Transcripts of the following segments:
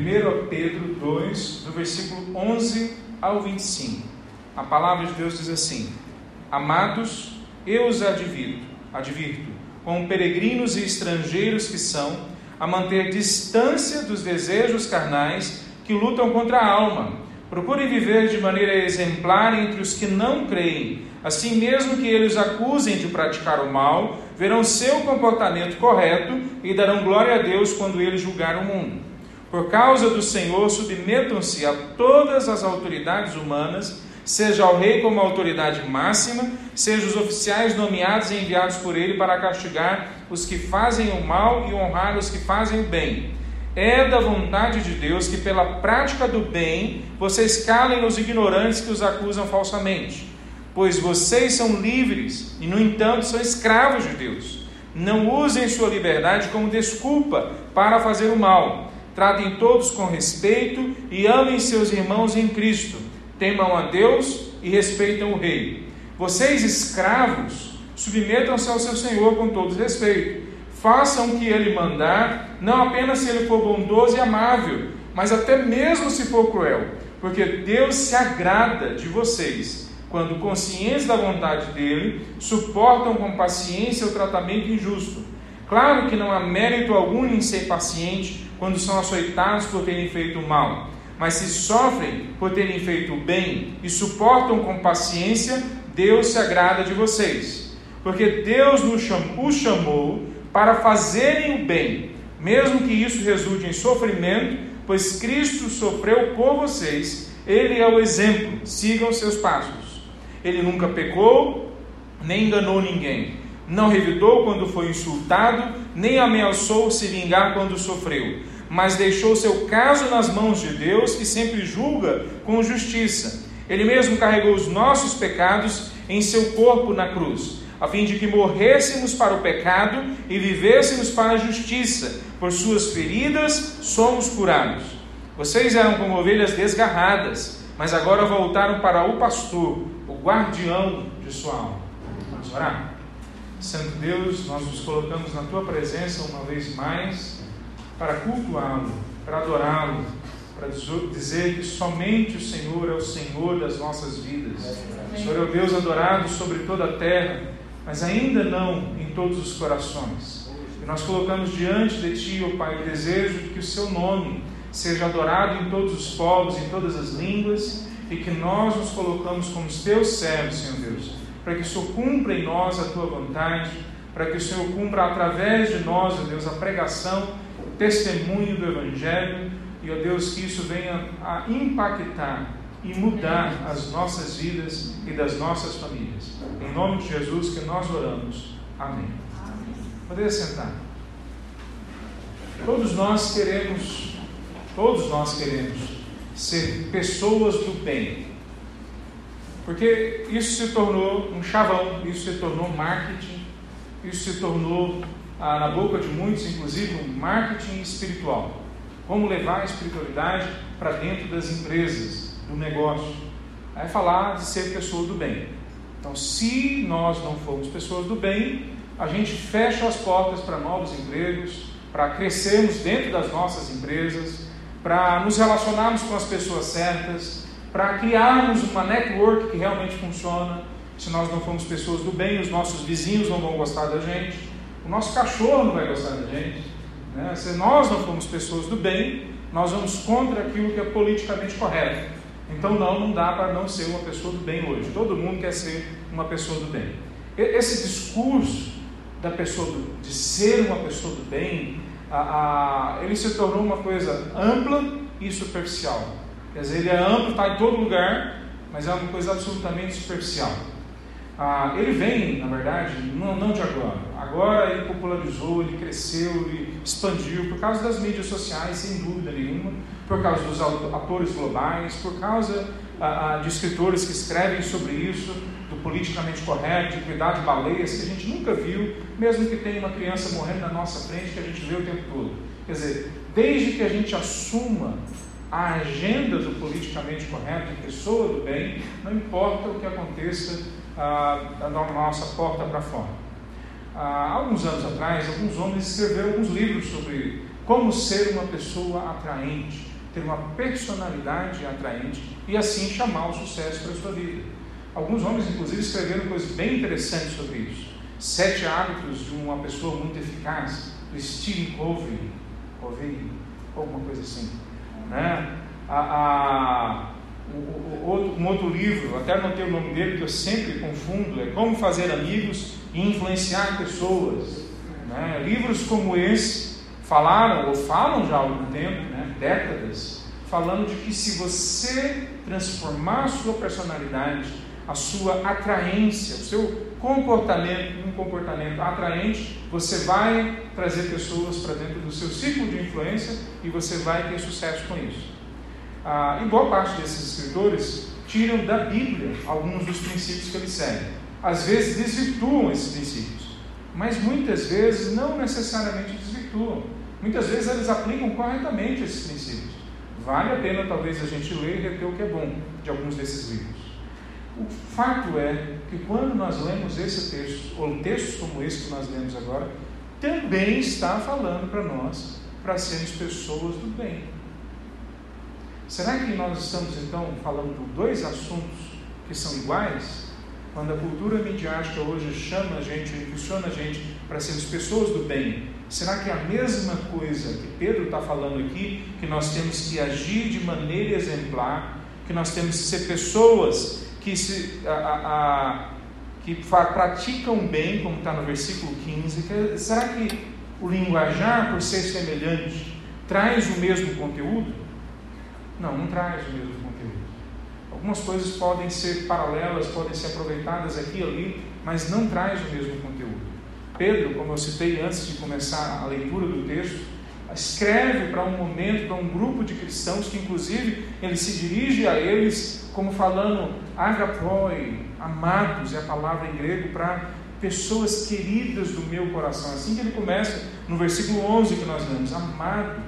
1 Pedro 2, do versículo 11 ao 25. A palavra de Deus diz assim: Amados, eu os advirto, advirto, como peregrinos e estrangeiros que são, a manter distância dos desejos carnais que lutam contra a alma. Procurem viver de maneira exemplar entre os que não creem. Assim mesmo que eles acusem de praticar o mal, verão seu comportamento correto e darão glória a Deus quando ele julgar o mundo. Por causa do Senhor, submetam-se a todas as autoridades humanas, seja ao rei como autoridade máxima, seja os oficiais nomeados e enviados por ele para castigar os que fazem o mal e honrar os que fazem o bem. É da vontade de Deus que, pela prática do bem, vocês calem os ignorantes que os acusam falsamente. Pois vocês são livres e, no entanto, são escravos de Deus. Não usem sua liberdade como desculpa para fazer o mal Tratem todos com respeito e amem seus irmãos em Cristo. Temam a Deus e respeitam o Rei. Vocês, escravos, submetam-se ao seu Senhor com todo respeito. Façam o que ele mandar, não apenas se ele for bondoso e amável, mas até mesmo se for cruel, porque Deus se agrada de vocês quando, conscientes da vontade dele, suportam com paciência o tratamento injusto. Claro que não há mérito algum em ser paciente quando são açoitados por terem feito mal, mas se sofrem por terem feito bem e suportam com paciência, Deus se agrada de vocês. Porque Deus os chamou para fazerem o bem, mesmo que isso resulte em sofrimento, pois Cristo sofreu por vocês, Ele é o exemplo, sigam seus passos. Ele nunca pecou, nem enganou ninguém. Não revidou quando foi insultado, nem ameaçou se vingar quando sofreu mas deixou seu caso nas mãos de Deus, que sempre julga com justiça. Ele mesmo carregou os nossos pecados em seu corpo na cruz, a fim de que morrêssemos para o pecado e vivêssemos para a justiça. Por suas feridas somos curados. Vocês eram como ovelhas desgarradas, mas agora voltaram para o pastor, o guardião de sua alma. Vamos orar? Santo Deus, nós nos colocamos na tua presença uma vez mais para cultuá-lo, para adorá-lo, para dizer que somente o Senhor é o Senhor das nossas vidas. O Senhor é o Deus adorado sobre toda a terra, mas ainda não em todos os corações. E nós colocamos diante de Ti, ó Pai, o desejo de que o Seu nome seja adorado em todos os povos, em todas as línguas, e que nós nos colocamos como Teus servos, Senhor Deus, para que o Senhor cumpra em nós a Tua vontade, para que o Senhor cumpra através de nós, ó Deus, a pregação testemunho do Evangelho e, ó Deus, que isso venha a impactar e mudar as nossas vidas e das nossas famílias. Em nome de Jesus que nós oramos. Amém. Amém. Poderia sentar. Todos nós queremos, todos nós queremos ser pessoas do bem. Porque isso se tornou um chavão, isso se tornou marketing, isso se tornou ah, na boca de muitos, inclusive, um marketing espiritual. Como levar a espiritualidade para dentro das empresas, do negócio. É falar de ser pessoa do bem. Então, se nós não formos pessoas do bem, a gente fecha as portas para novos empregos, para crescermos dentro das nossas empresas, para nos relacionarmos com as pessoas certas, para criarmos uma network que realmente funciona. Se nós não formos pessoas do bem, os nossos vizinhos não vão gostar da gente. O nosso cachorro não vai gostar da gente. Né? Se nós não formos pessoas do bem, nós vamos contra aquilo que é politicamente correto. Então, não, não dá para não ser uma pessoa do bem hoje. Todo mundo quer ser uma pessoa do bem. Esse discurso da pessoa do, de ser uma pessoa do bem, a, a, ele se tornou uma coisa ampla e superficial. Quer dizer, ele é amplo, está em todo lugar, mas é uma coisa absolutamente superficial. Ah, ele vem, na verdade, não, não de agora. Agora ele popularizou, ele cresceu, ele expandiu por causa das mídias sociais, sem dúvida nenhuma, por causa dos atores globais, por causa ah, ah, de escritores que escrevem sobre isso, do politicamente correto, de cuidar de baleias que a gente nunca viu, mesmo que tenha uma criança morrendo na nossa frente que a gente vê o tempo todo. Quer dizer, desde que a gente assuma a agenda do politicamente correto, pessoa do bem, não importa o que aconteça da nossa porta para fora. Há alguns anos atrás, alguns homens escreveram alguns livros sobre como ser uma pessoa atraente, ter uma personalidade atraente e assim chamar o sucesso para a sua vida. Alguns homens, inclusive, escreveram coisas bem interessantes sobre isso. Sete hábitos de uma pessoa muito eficaz, do Stephen Covey, Covey alguma coisa assim. Né? A, a, um outro livro, até anotei o nome dele, que eu sempre confundo, é Como Fazer Amigos e Influenciar Pessoas. Né? Livros como esse falaram, ou falam já há algum tempo, né? décadas, falando de que se você transformar a sua personalidade, a sua atraência, o seu comportamento, um comportamento atraente, você vai trazer pessoas para dentro do seu ciclo de influência e você vai ter sucesso com isso. Ah, e boa parte desses escritores tiram da Bíblia alguns dos princípios que eles seguem. Às vezes desvirtuam esses princípios, mas muitas vezes não necessariamente desvirtuam. Muitas vezes eles aplicam corretamente esses princípios. Vale a pena talvez a gente ler e reter o que é bom de alguns desses livros. O fato é que quando nós lemos esse texto, ou textos como esse que nós lemos agora, também está falando para nós para sermos pessoas do bem. Será que nós estamos então falando de dois assuntos que são iguais? Quando a cultura midiática hoje chama a gente, impulsiona a gente para sermos pessoas do bem, será que é a mesma coisa que Pedro está falando aqui, que nós temos que agir de maneira exemplar, que nós temos que ser pessoas que, se, a, a, a, que praticam bem, como está no versículo 15, que, será que o linguajar, por ser semelhante, traz o mesmo conteúdo? Não, não traz o mesmo conteúdo. Algumas coisas podem ser paralelas, podem ser aproveitadas aqui e ali, mas não traz o mesmo conteúdo. Pedro, como eu citei antes de começar a leitura do texto, escreve para um momento, para um grupo de cristãos que, inclusive, ele se dirige a eles como falando agapoi, amados, é a palavra em grego para pessoas queridas do meu coração. Assim que ele começa no versículo 11 que nós lemos, amados.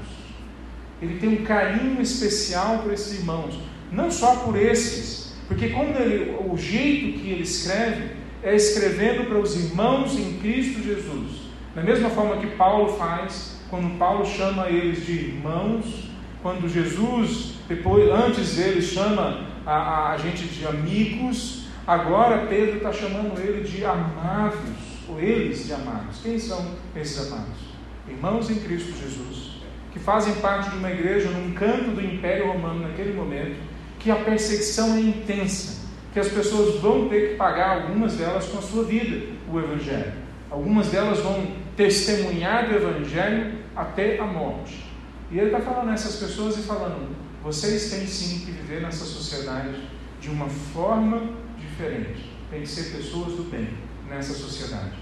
Ele tem um carinho especial por esses irmãos, não só por esses, porque como ele, o jeito que ele escreve é escrevendo para os irmãos em Cristo Jesus. Da mesma forma que Paulo faz, quando Paulo chama eles de irmãos, quando Jesus, depois, antes dele, chama a, a gente de amigos, agora Pedro está chamando ele de amados, ou eles de amados. Quem são esses amados? Irmãos em Cristo Jesus, que fazem parte de uma igreja num canto do Império Romano naquele momento, que a perseguição é intensa, que as pessoas vão ter que pagar, algumas delas com a sua vida, o Evangelho. Algumas delas vão testemunhar do Evangelho até a morte. E ele está falando a essas pessoas e falando: vocês têm sim que viver nessa sociedade de uma forma diferente. Tem que ser pessoas do bem nessa sociedade.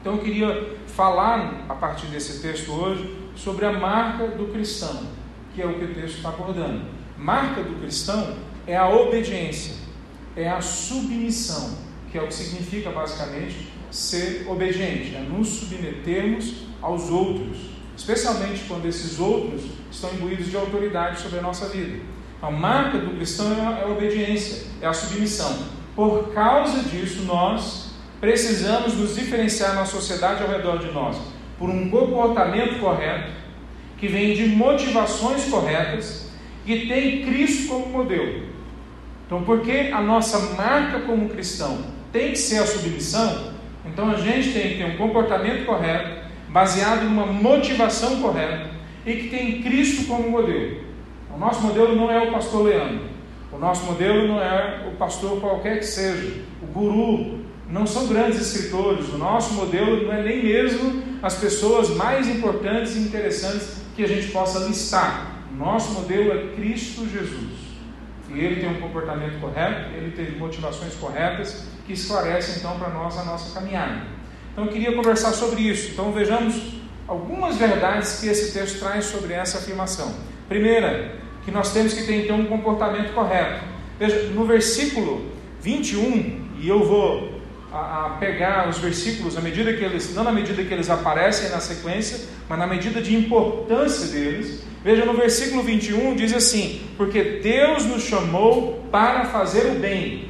Então eu queria falar a partir desse texto hoje sobre a marca do cristão, que é o que o texto está abordando. Marca do cristão é a obediência, é a submissão, que é o que significa basicamente ser obediente, é nos submetermos aos outros especialmente quando esses outros estão imbuídos de autoridade sobre a nossa vida. A marca do cristão é a obediência, é a submissão. Por causa disso, nós precisamos nos diferenciar na sociedade ao redor de nós por um comportamento correto, que vem de motivações corretas e tem Cristo como modelo. Então, porque a nossa marca como cristão tem que ser a submissão, então a gente tem que ter um comportamento correto, baseado numa motivação correta e que tem Cristo como modelo. O nosso modelo não é o pastor Leandro, o nosso modelo não é o pastor qualquer que seja, o guru, não são grandes escritores, o nosso modelo não é nem mesmo as pessoas mais importantes e interessantes que a gente possa listar. O nosso modelo é Cristo Jesus. E ele tem um comportamento correto, ele tem motivações corretas que esclarecem então para nós a nossa caminhada. Então eu queria conversar sobre isso. Então vejamos algumas verdades que esse texto traz sobre essa afirmação. Primeira, que nós temos que ter então um comportamento correto. Veja, no versículo 21, e eu vou a, a pegar os versículos à medida que eles, não na medida que eles aparecem na sequência, mas na medida de importância deles. Veja no versículo 21 diz assim: Porque Deus nos chamou para fazer o bem,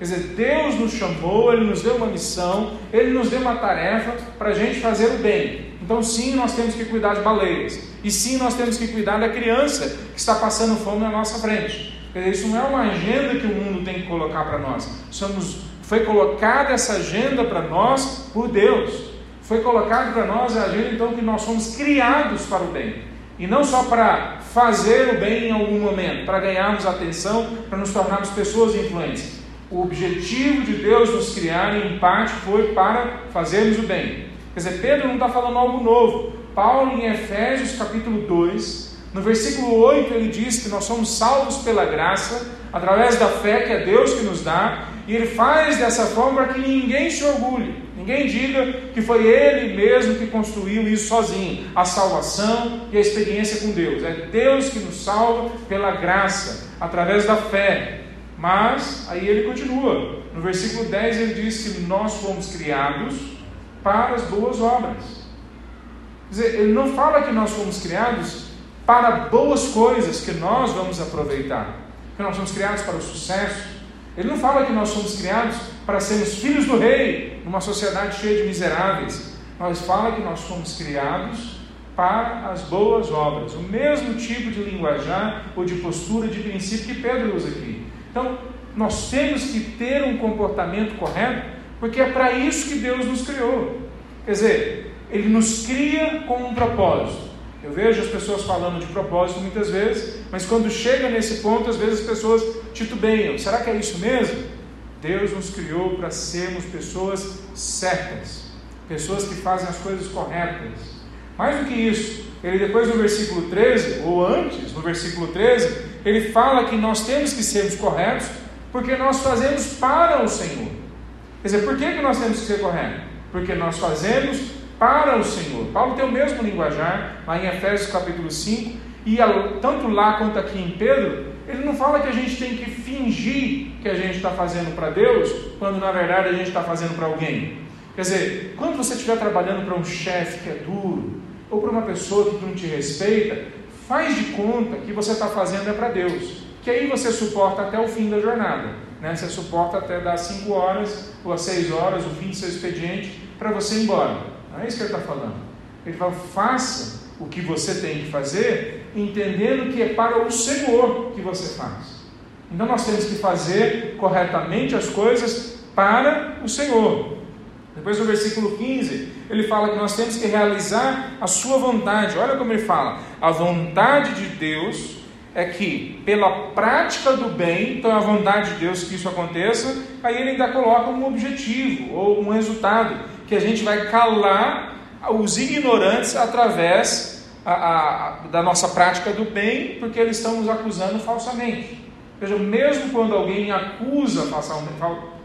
Quer dizer, Deus nos chamou, Ele nos deu uma missão, Ele nos deu uma tarefa para a gente fazer o bem. Então, sim, nós temos que cuidar de baleias. E sim, nós temos que cuidar da criança que está passando fome na nossa frente. Isso não é uma agenda que o mundo tem que colocar para nós. Somos, foi colocada essa agenda para nós por Deus. Foi colocado para nós a agenda, então, que nós somos criados para o bem. E não só para fazer o bem em algum momento, para ganharmos atenção, para nos tornarmos pessoas influentes. O objetivo de Deus nos criar, em parte, foi para fazermos o bem. Quer dizer, Pedro não está falando algo novo. Paulo, em Efésios capítulo 2, no versículo 8, ele diz que nós somos salvos pela graça, através da fé que é Deus que nos dá, e ele faz dessa forma para que ninguém se orgulhe, ninguém diga que foi ele mesmo que construiu isso sozinho, a salvação e a experiência com Deus. É Deus que nos salva pela graça, através da fé. Mas aí ele continua, no versículo 10 ele diz que nós fomos criados para as boas obras. Quer dizer, ele não fala que nós fomos criados para boas coisas que nós vamos aproveitar, que nós somos criados para o sucesso. Ele não fala que nós somos criados para sermos filhos do rei, numa sociedade cheia de miseráveis. Mas fala que nós somos criados para as boas obras, o mesmo tipo de linguajar ou de postura, de princípio que Pedro usa aqui. Então, nós temos que ter um comportamento correto, porque é para isso que Deus nos criou. Quer dizer, Ele nos cria com um propósito. Eu vejo as pessoas falando de propósito muitas vezes, mas quando chega nesse ponto, às vezes as pessoas titubeiam: será que é isso mesmo? Deus nos criou para sermos pessoas certas, pessoas que fazem as coisas corretas. Mais do que isso, ele depois no versículo 13, ou antes, no versículo 13, ele fala que nós temos que sermos corretos porque nós fazemos para o Senhor. Quer dizer, por que, que nós temos que ser corretos? Porque nós fazemos para o Senhor. Paulo tem o mesmo linguajar, lá em Efésios capítulo 5, e tanto lá quanto aqui em Pedro, ele não fala que a gente tem que fingir que a gente está fazendo para Deus, quando na verdade a gente está fazendo para alguém. Quer dizer, quando você estiver trabalhando para um chefe que é duro, ou para uma pessoa que não te respeita, faz de conta que você está fazendo é para Deus. Que aí você suporta até o fim da jornada. Né? Você suporta até das 5 horas ou às 6 horas, o fim do seu expediente, para você ir embora. Não é isso que ele está falando. Ele fala: faça o que você tem que fazer, entendendo que é para o Senhor que você faz. Então nós temos que fazer corretamente as coisas para o Senhor. Depois no versículo 15, ele fala que nós temos que realizar a sua vontade. Olha como ele fala: a vontade de Deus é que, pela prática do bem, então é a vontade de Deus que isso aconteça, aí ele ainda coloca um objetivo ou um resultado, que a gente vai calar os ignorantes através a, a, da nossa prática do bem, porque eles estão nos acusando falsamente. Veja, mesmo quando alguém acusa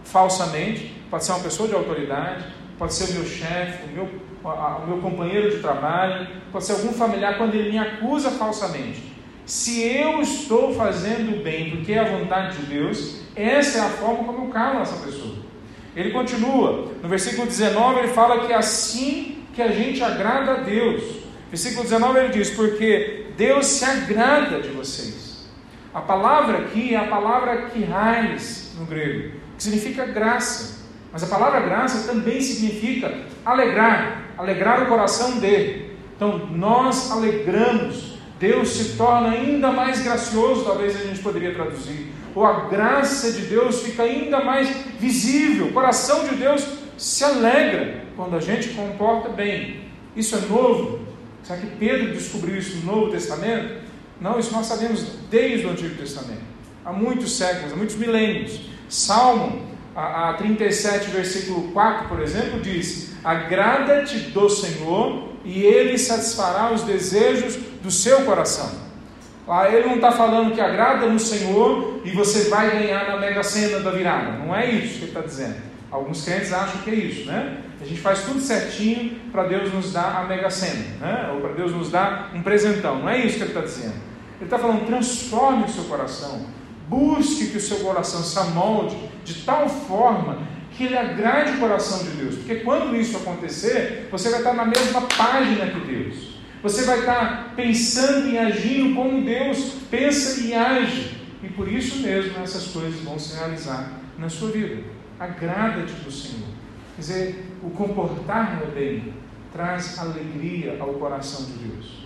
falsamente, pode ser uma pessoa de autoridade, pode ser o meu chefe, o meu, o meu companheiro de trabalho, pode ser algum familiar, quando ele me acusa falsamente. Se eu estou fazendo bem porque é a vontade de Deus, essa é a forma como eu calo essa pessoa. Ele continua, no versículo 19 ele fala que é assim que a gente agrada a Deus. Versículo 19 ele diz: Porque Deus se agrada de vocês. A palavra aqui é a palavra kirais no grego, que significa graça. Mas a palavra graça também significa alegrar, alegrar o coração dele. Então nós alegramos, Deus se torna ainda mais gracioso, talvez a gente poderia traduzir ou a graça de Deus fica ainda mais visível. O coração de Deus se alegra quando a gente comporta bem. Isso é novo? Será que Pedro descobriu isso no Novo Testamento? Não, isso nós sabemos desde o Antigo Testamento. Há muitos séculos, há muitos milênios. Salmo a, a 37, versículo 4, por exemplo, diz: Agrada-te do Senhor e ele satisfará os desejos do seu coração. Ah, ele não está falando que agrada no Senhor e você vai ganhar na mega cena da virada. Não é isso que ele está dizendo. Alguns crentes acham que é isso, né? A gente faz tudo certinho para Deus nos dar a mega cena, né? Ou para Deus nos dar um presentão. Não é isso que ele está dizendo. Ele está falando, transforme o seu coração. Busque que o seu coração se amolde de tal forma que ele agrade o coração de Deus. Porque quando isso acontecer, você vai estar na mesma página que Deus. Você vai estar pensando e agindo como Deus pensa e age. E por isso mesmo essas coisas vão se realizar na sua vida. Agrada-te do Senhor. Quer dizer, o comportar no bem traz alegria ao coração de Deus.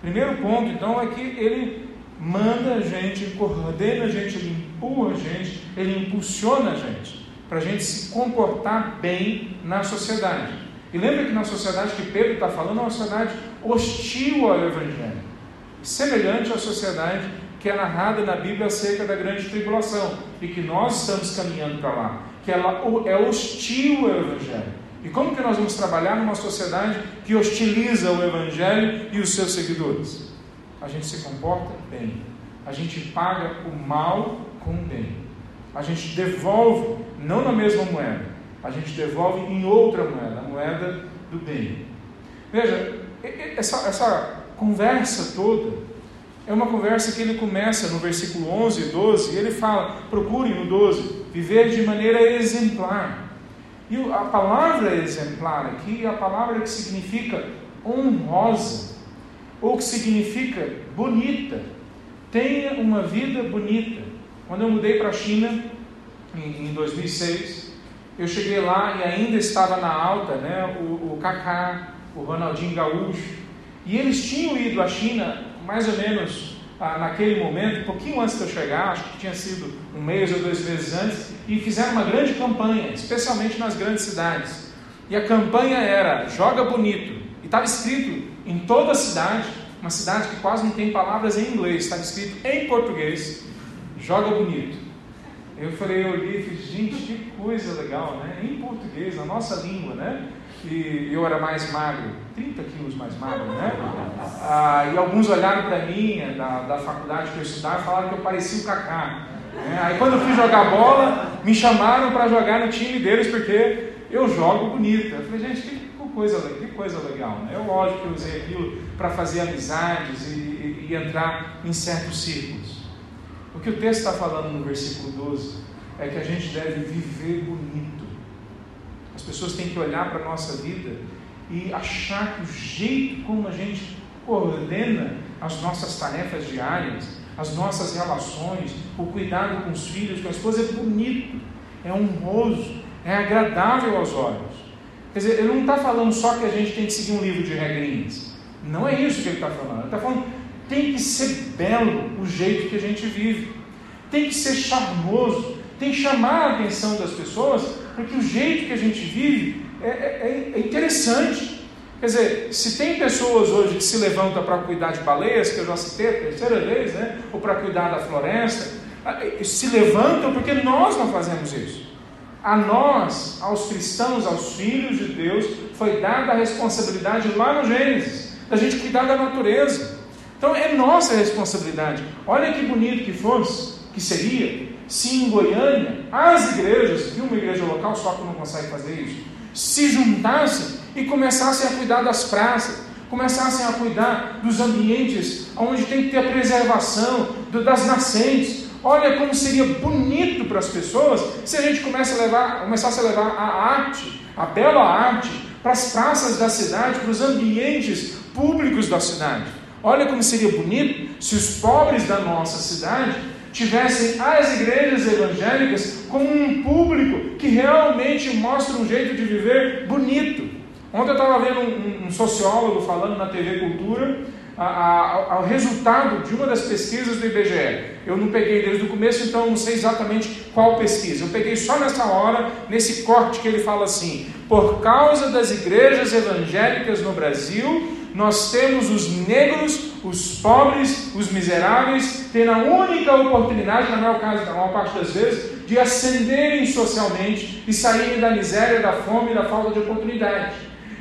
Primeiro ponto, então, é que ele manda a gente, coordena a gente, ele empurra a gente, ele impulsiona a gente, para a gente se comportar bem na sociedade. E lembra que na sociedade que Pedro está falando é uma sociedade hostil ao Evangelho, semelhante à sociedade que é narrada na Bíblia acerca da grande tribulação e que nós estamos caminhando para lá, que ela é hostil ao Evangelho. E como que nós vamos trabalhar numa sociedade que hostiliza o Evangelho e os seus seguidores? A gente se comporta bem, a gente paga o mal com o bem, a gente devolve, não na mesma moeda, a gente devolve em outra moeda, a moeda do bem. Veja, essa, essa conversa toda é uma conversa que ele começa no versículo 11 e 12, e ele fala: procurem no 12, viver de maneira exemplar. E a palavra exemplar aqui é a palavra que significa honrosa, ou que significa bonita. Tenha uma vida bonita. Quando eu mudei para a China, em 2006, eu cheguei lá e ainda estava na alta né, o, o Kaká, o Ronaldinho Gaúcho, e eles tinham ido à China mais ou menos ah, naquele momento, um pouquinho antes de eu chegar, acho que tinha sido um mês ou dois meses antes, e fizeram uma grande campanha, especialmente nas grandes cidades. E a campanha era joga bonito. E estava escrito em toda a cidade, uma cidade que quase não tem palavras em inglês, estava escrito em português, joga bonito. Eu falei, eu e falei, gente, que coisa legal, né? Em português, na nossa língua, né? E eu era mais magro, 30 quilos mais magro, né? Ah, e alguns olharam para mim, da, da faculdade que eu estudava, falaram que eu parecia o Kaká. Né? Aí quando eu fui jogar bola, me chamaram para jogar no time deles, porque eu jogo bonito. Eu falei, gente, que coisa, que coisa legal. Né? Eu, lógico que eu usei aquilo para fazer amizades e, e, e entrar em certos círculos. O que o texto está falando no versículo 12 é que a gente deve viver bonito. As pessoas têm que olhar para a nossa vida e achar que o jeito como a gente coordena as nossas tarefas diárias, as nossas relações, o cuidado com os filhos, com a esposa é bonito, é honroso, é agradável aos olhos. Quer dizer, ele não está falando só que a gente tem que seguir um livro de regrinhas. Não é isso que ele está falando. Ele está falando tem que ser belo o jeito que a gente vive. Tem que ser charmoso. Tem que chamar a atenção das pessoas, porque o jeito que a gente vive é, é, é interessante. Quer dizer, se tem pessoas hoje que se levantam para cuidar de baleias, que eu já citei a terceira vez, né? ou para cuidar da floresta, se levantam porque nós não fazemos isso. A nós, aos cristãos, aos filhos de Deus, foi dada a responsabilidade lá no Gênesis, da gente cuidar da natureza. Então é nossa responsabilidade. Olha que bonito que fosse, que seria, se em Goiânia as igrejas, que uma igreja local só que não consegue fazer isso, se juntassem e começassem a cuidar das praças, começassem a cuidar dos ambientes onde tem que ter a preservação das nascentes, Olha como seria bonito para as pessoas se a gente começa a levar, começasse a levar a arte, a bela arte, para as praças da cidade, para os ambientes públicos da cidade. Olha como seria bonito se os pobres da nossa cidade tivessem as igrejas evangélicas como um público que realmente mostra um jeito de viver bonito. Ontem eu estava vendo um, um sociólogo falando na TV Cultura ao resultado de uma das pesquisas do IBGE. Eu não peguei desde o começo, então não sei exatamente qual pesquisa. Eu peguei só nessa hora, nesse corte que ele fala assim: por causa das igrejas evangélicas no Brasil, nós temos os negros, os pobres, os miseráveis, tendo a única oportunidade, na maior, caso, na maior parte das vezes, de ascenderem socialmente e saírem da miséria, da fome e da falta de oportunidade.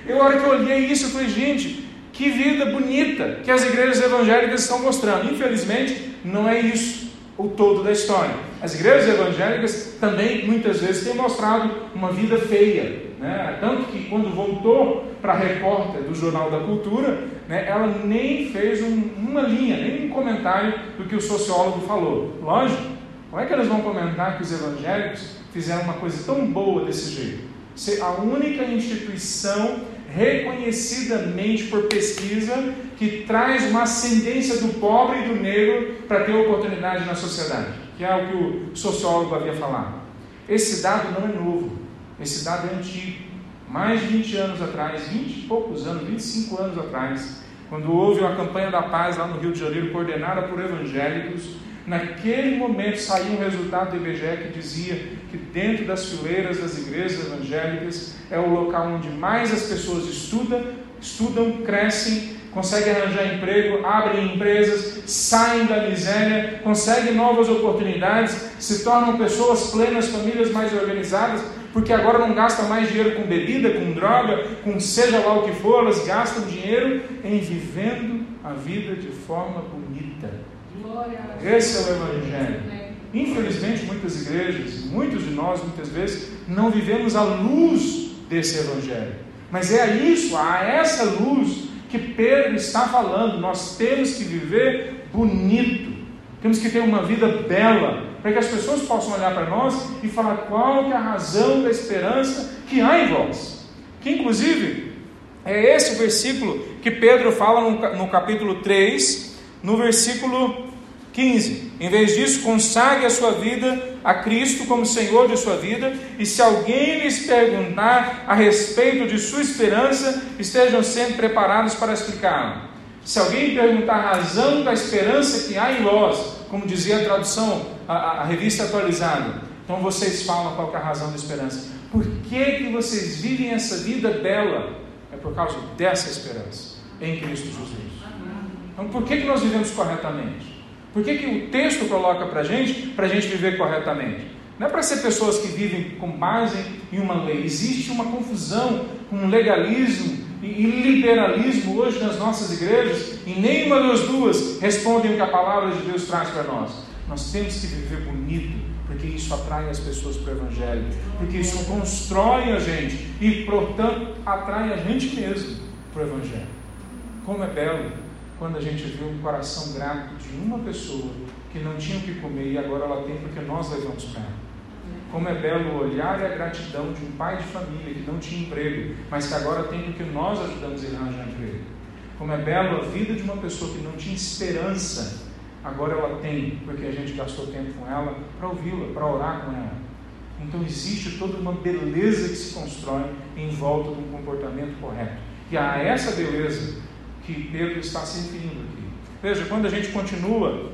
Eu, a hora que eu olhei isso, eu falei, gente, que vida bonita que as igrejas evangélicas estão mostrando. Infelizmente, não é isso o todo da história. As igrejas evangélicas também muitas vezes têm mostrado uma vida feia. Né? Tanto que quando voltou para a repórter do Jornal da Cultura, né, ela nem fez um, uma linha, nem um comentário do que o sociólogo falou. Lógico, como é que eles vão comentar que os evangélicos fizeram uma coisa tão boa desse jeito? Ser a única instituição reconhecidamente por pesquisa que traz uma ascendência do pobre e do negro para ter oportunidade na sociedade, que é o que o sociólogo havia falado. Esse dado não é novo, esse dado é antigo. mais de 20 anos atrás, 20 e poucos anos, 25 anos atrás, quando houve uma campanha da paz lá no Rio de Janeiro, coordenada por evangélicos, naquele momento saiu um resultado do IBGE que dizia que dentro das fileiras das igrejas evangélicas é o local onde mais as pessoas estudam, estudam, crescem, conseguem arranjar emprego, abrem empresas, saem da miséria, conseguem novas oportunidades, se tornam pessoas plenas, famílias mais organizadas, porque agora não gastam mais dinheiro com bebida, com droga, com seja lá o que for, elas gastam dinheiro em vivendo a vida de forma bonita. Esse é o Evangelho. Infelizmente, muitas igrejas, muitos de nós, muitas vezes, não vivemos a luz desse Evangelho. Mas é a isso, a essa luz que Pedro está falando. Nós temos que viver bonito, temos que ter uma vida bela, para que as pessoas possam olhar para nós e falar qual é a razão da esperança que há em vós. Que inclusive é esse o versículo que Pedro fala no, no capítulo 3, no versículo 15. Em vez disso, consagre a sua vida a Cristo como Senhor de sua vida, e se alguém lhes perguntar a respeito de sua esperança, estejam sempre preparados para explicá-la. Se alguém perguntar a razão da esperança que há em vós, como dizia a tradução, a, a, a revista atualizada, então vocês falam qual é a razão da esperança. Por que, que vocês vivem essa vida bela? É por causa dessa esperança em Cristo Jesus. Então, por que, que nós vivemos corretamente? Por que, que o texto coloca para a gente, para a gente viver corretamente? Não é para ser pessoas que vivem com base em uma lei. Existe uma confusão com legalismo e liberalismo hoje nas nossas igrejas, e nenhuma das duas respondem o que a palavra de Deus traz para nós. Nós temos que viver bonito, porque isso atrai as pessoas para o Evangelho, porque isso constrói a gente e, portanto, atrai a gente mesmo para o Evangelho. Como é belo quando a gente vê um coração grato de uma pessoa que não tinha o que comer e agora ela tem porque nós levamos para ela. Como é belo o olhar e a gratidão de um pai de família que não tinha emprego, mas que agora tem porque nós ajudamos ele a arranjar emprego. Como é belo a vida de uma pessoa que não tinha esperança, agora ela tem porque a gente gastou tempo com ela para ouvi-la, para orar com ela. Então existe toda uma beleza que se constrói em volta de um comportamento correto. E a essa beleza que Pedro está se referindo aqui. Veja, quando a gente continua,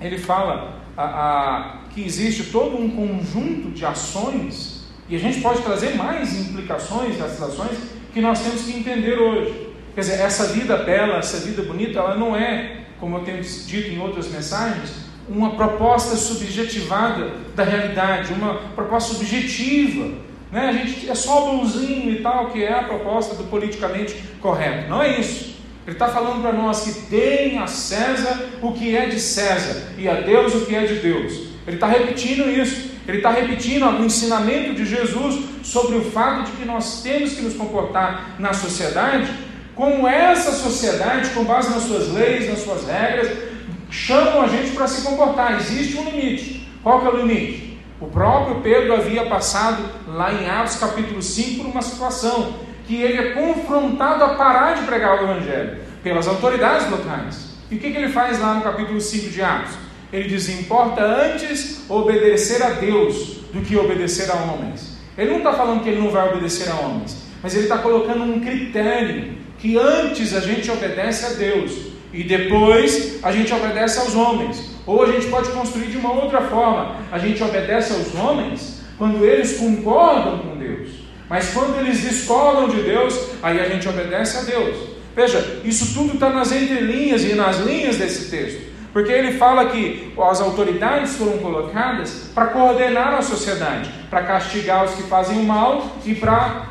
ele fala a, a, que existe todo um conjunto de ações, e a gente pode trazer mais implicações dessas ações que nós temos que entender hoje. Quer dizer, essa vida bela, essa vida bonita, ela não é, como eu tenho dito em outras mensagens, uma proposta subjetivada da realidade, uma proposta subjetiva. Né? A gente é só bonzinho e tal, que é a proposta do politicamente correto. Não é isso. Ele está falando para nós que deem a César o que é de César e a Deus o que é de Deus. Ele está repetindo isso. Ele está repetindo o ensinamento de Jesus sobre o fato de que nós temos que nos comportar na sociedade como essa sociedade, com base nas suas leis, nas suas regras, chamam a gente para se comportar. Existe um limite. Qual que é o limite? O próprio Pedro havia passado lá em Atos capítulo 5 por uma situação que ele é confrontado a parar de pregar o Evangelho pelas autoridades locais. E o que, que ele faz lá no capítulo 5 de Atos? Ele diz: importa antes obedecer a Deus do que obedecer a homens. Ele não está falando que ele não vai obedecer a homens, mas ele está colocando um critério que antes a gente obedece a Deus e depois a gente obedece aos homens. Ou a gente pode construir de uma outra forma: a gente obedece aos homens quando eles concordam com Deus. Mas quando eles discordam de Deus, aí a gente obedece a Deus. Veja, isso tudo está nas entrelinhas e nas linhas desse texto. Porque ele fala que as autoridades foram colocadas para coordenar a sociedade, para castigar os que fazem o mal e para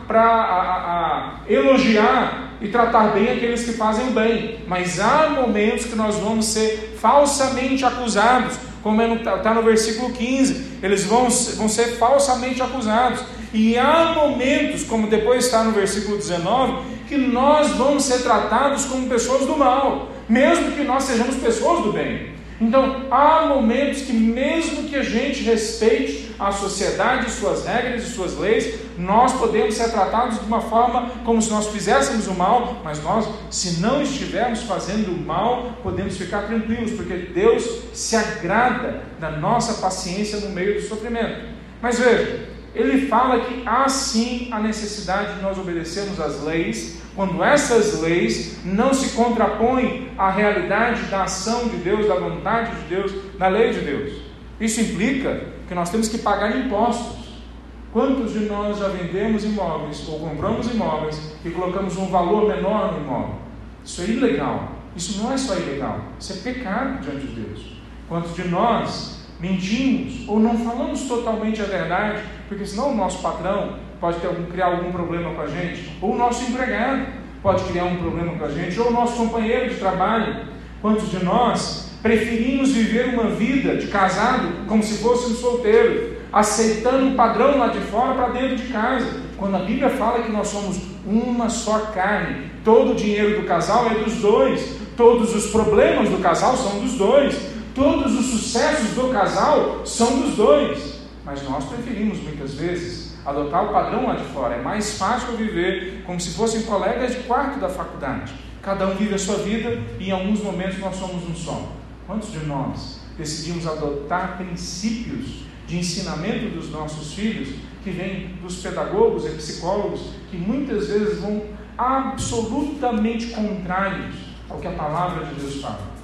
elogiar e tratar bem aqueles que fazem o bem. Mas há momentos que nós vamos ser falsamente acusados, como está é no versículo 15, eles vão, vão ser falsamente acusados. E há momentos, como depois está no versículo 19, que nós vamos ser tratados como pessoas do mal, mesmo que nós sejamos pessoas do bem. Então, há momentos que, mesmo que a gente respeite a sociedade, suas regras e suas leis, nós podemos ser tratados de uma forma como se nós fizéssemos o mal, mas nós, se não estivermos fazendo o mal, podemos ficar tranquilos, porque Deus se agrada da nossa paciência no meio do sofrimento. Mas veja, ele fala que há sim a necessidade de nós obedecermos às leis, quando essas leis não se contrapõem à realidade da ação de Deus, da vontade de Deus, da lei de Deus. Isso implica que nós temos que pagar impostos. Quantos de nós já vendemos imóveis ou compramos imóveis e colocamos um valor menor no imóvel? Isso é ilegal. Isso não é só ilegal, isso é pecado diante de Deus. Quantos de nós mentimos ou não falamos totalmente a verdade, porque senão o nosso patrão pode ter algum, criar algum problema com a gente, ou o nosso empregado pode criar um problema com a gente, ou o nosso companheiro de trabalho. Quantos de nós preferimos viver uma vida de casado como se fosse um solteiro, aceitando um padrão lá de fora para dentro de casa, quando a Bíblia fala que nós somos uma só carne, todo o dinheiro do casal é dos dois, todos os problemas do casal são dos dois, todos os sucessos do casal são dos dois. Mas nós preferimos muitas vezes adotar o padrão lá de fora. É mais fácil viver como se fossem colegas de quarto da faculdade. Cada um vive a sua vida e em alguns momentos nós somos um só. Quantos de nós decidimos adotar princípios de ensinamento dos nossos filhos que vêm dos pedagogos e psicólogos que muitas vezes vão absolutamente contrários ao que a palavra de Deus fala?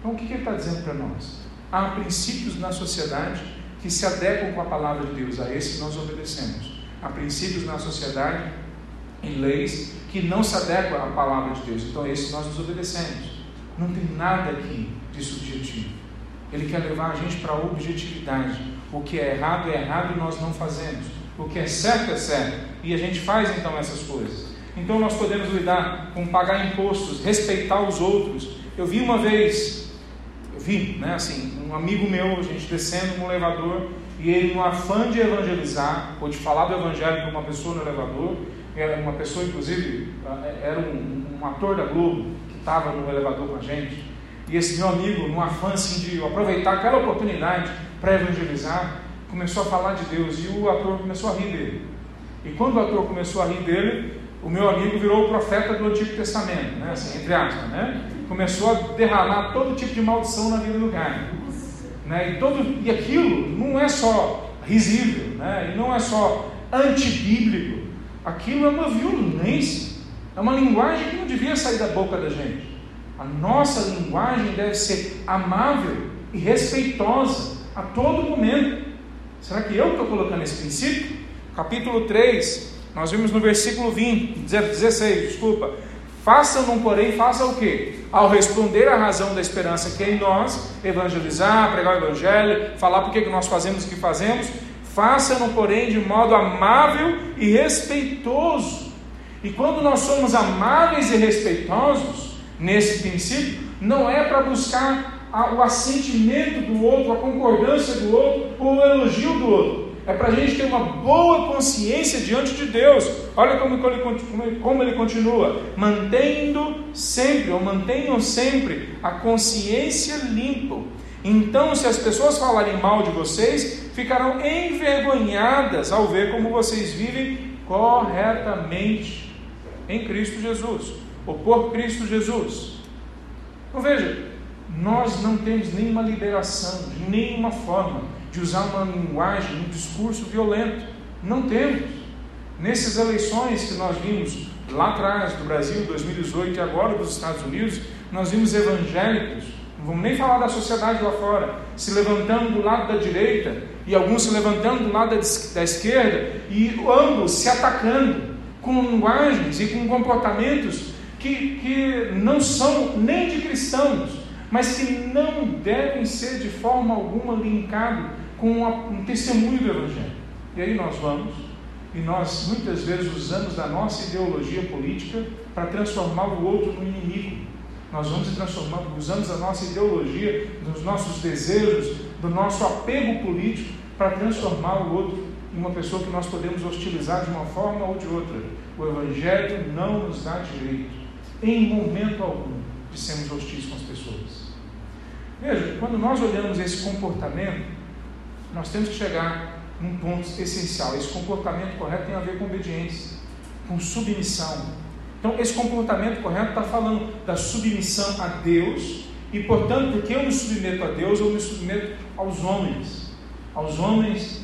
Então, o que ele está dizendo para nós? Há princípios na sociedade que se adequam com a palavra de Deus, a esse nós obedecemos. Há princípios na sociedade e leis que não se adequam à palavra de Deus, então a esse nós nos obedecemos. Não tem nada aqui de subjetivo. Ele quer levar a gente para a objetividade. O que é errado é errado e nós não fazemos. O que é certo é certo. E a gente faz então essas coisas. Então nós podemos lidar com pagar impostos, respeitar os outros. Eu vi uma vez, vi, né, assim, um amigo meu, a gente descendo no elevador, e ele, no afã de evangelizar, ou de falar do evangelho para uma pessoa no elevador, era uma pessoa, inclusive, era um, um ator da Globo, que estava no elevador com a gente, e esse meu amigo, no afã assim, de aproveitar aquela oportunidade para evangelizar, começou a falar de Deus, e o ator começou a rir dele. E quando o ator começou a rir dele, o meu amigo virou o profeta do Antigo Testamento, né? assim, entre aspas, né? Começou a derramar todo tipo de maldição na vida do cara. Né? E, todo, e aquilo não é só risível, né? e não é só antibíblico, aquilo é uma violência, é uma linguagem que não devia sair da boca da gente. A nossa linguagem deve ser amável e respeitosa a todo momento. Será que eu estou colocando esse princípio? Capítulo 3, nós vimos no versículo 20, 16, desculpa. Façam-no, porém, faça o quê? Ao responder à razão da esperança que é em nós, evangelizar, pregar o evangelho, falar por que nós fazemos o que fazemos, façam-no, porém, de modo amável e respeitoso. E quando nós somos amáveis e respeitosos, nesse princípio, não é para buscar o assentimento do outro, a concordância do outro, ou o elogio do outro é para a gente ter uma boa consciência diante de Deus. Olha como ele, como ele continua: mantendo sempre, ou mantenham sempre a consciência limpa. Então, se as pessoas falarem mal de vocês, ficarão envergonhadas ao ver como vocês vivem corretamente em Cristo Jesus, ou por Cristo Jesus. Então veja, nós não temos nenhuma liberação, de nenhuma forma de usar uma linguagem, um discurso violento. Não temos. Nessas eleições que nós vimos lá atrás, do Brasil, 2018 e agora dos Estados Unidos, nós vimos evangélicos, não vamos nem falar da sociedade lá fora, se levantando do lado da direita e alguns se levantando do lado da esquerda e ambos se atacando com linguagens e com comportamentos que, que não são nem de cristãos, mas que não devem ser de forma alguma linkados com um testemunho do Evangelho. E aí nós vamos, e nós muitas vezes usamos da nossa ideologia política para transformar o outro no inimigo. Nós vamos transformar, usamos a nossa ideologia, dos nossos desejos, do nosso apego político para transformar o outro em uma pessoa que nós podemos hostilizar de uma forma ou de outra. O Evangelho não nos dá direito, em momento algum, de sermos hostis com as pessoas. Veja, quando nós olhamos esse comportamento, nós temos que chegar num ponto essencial. Esse comportamento correto tem a ver com obediência, com submissão. Então, esse comportamento correto está falando da submissão a Deus, e portanto, porque eu me submeto a Deus, eu me submeto aos homens, aos homens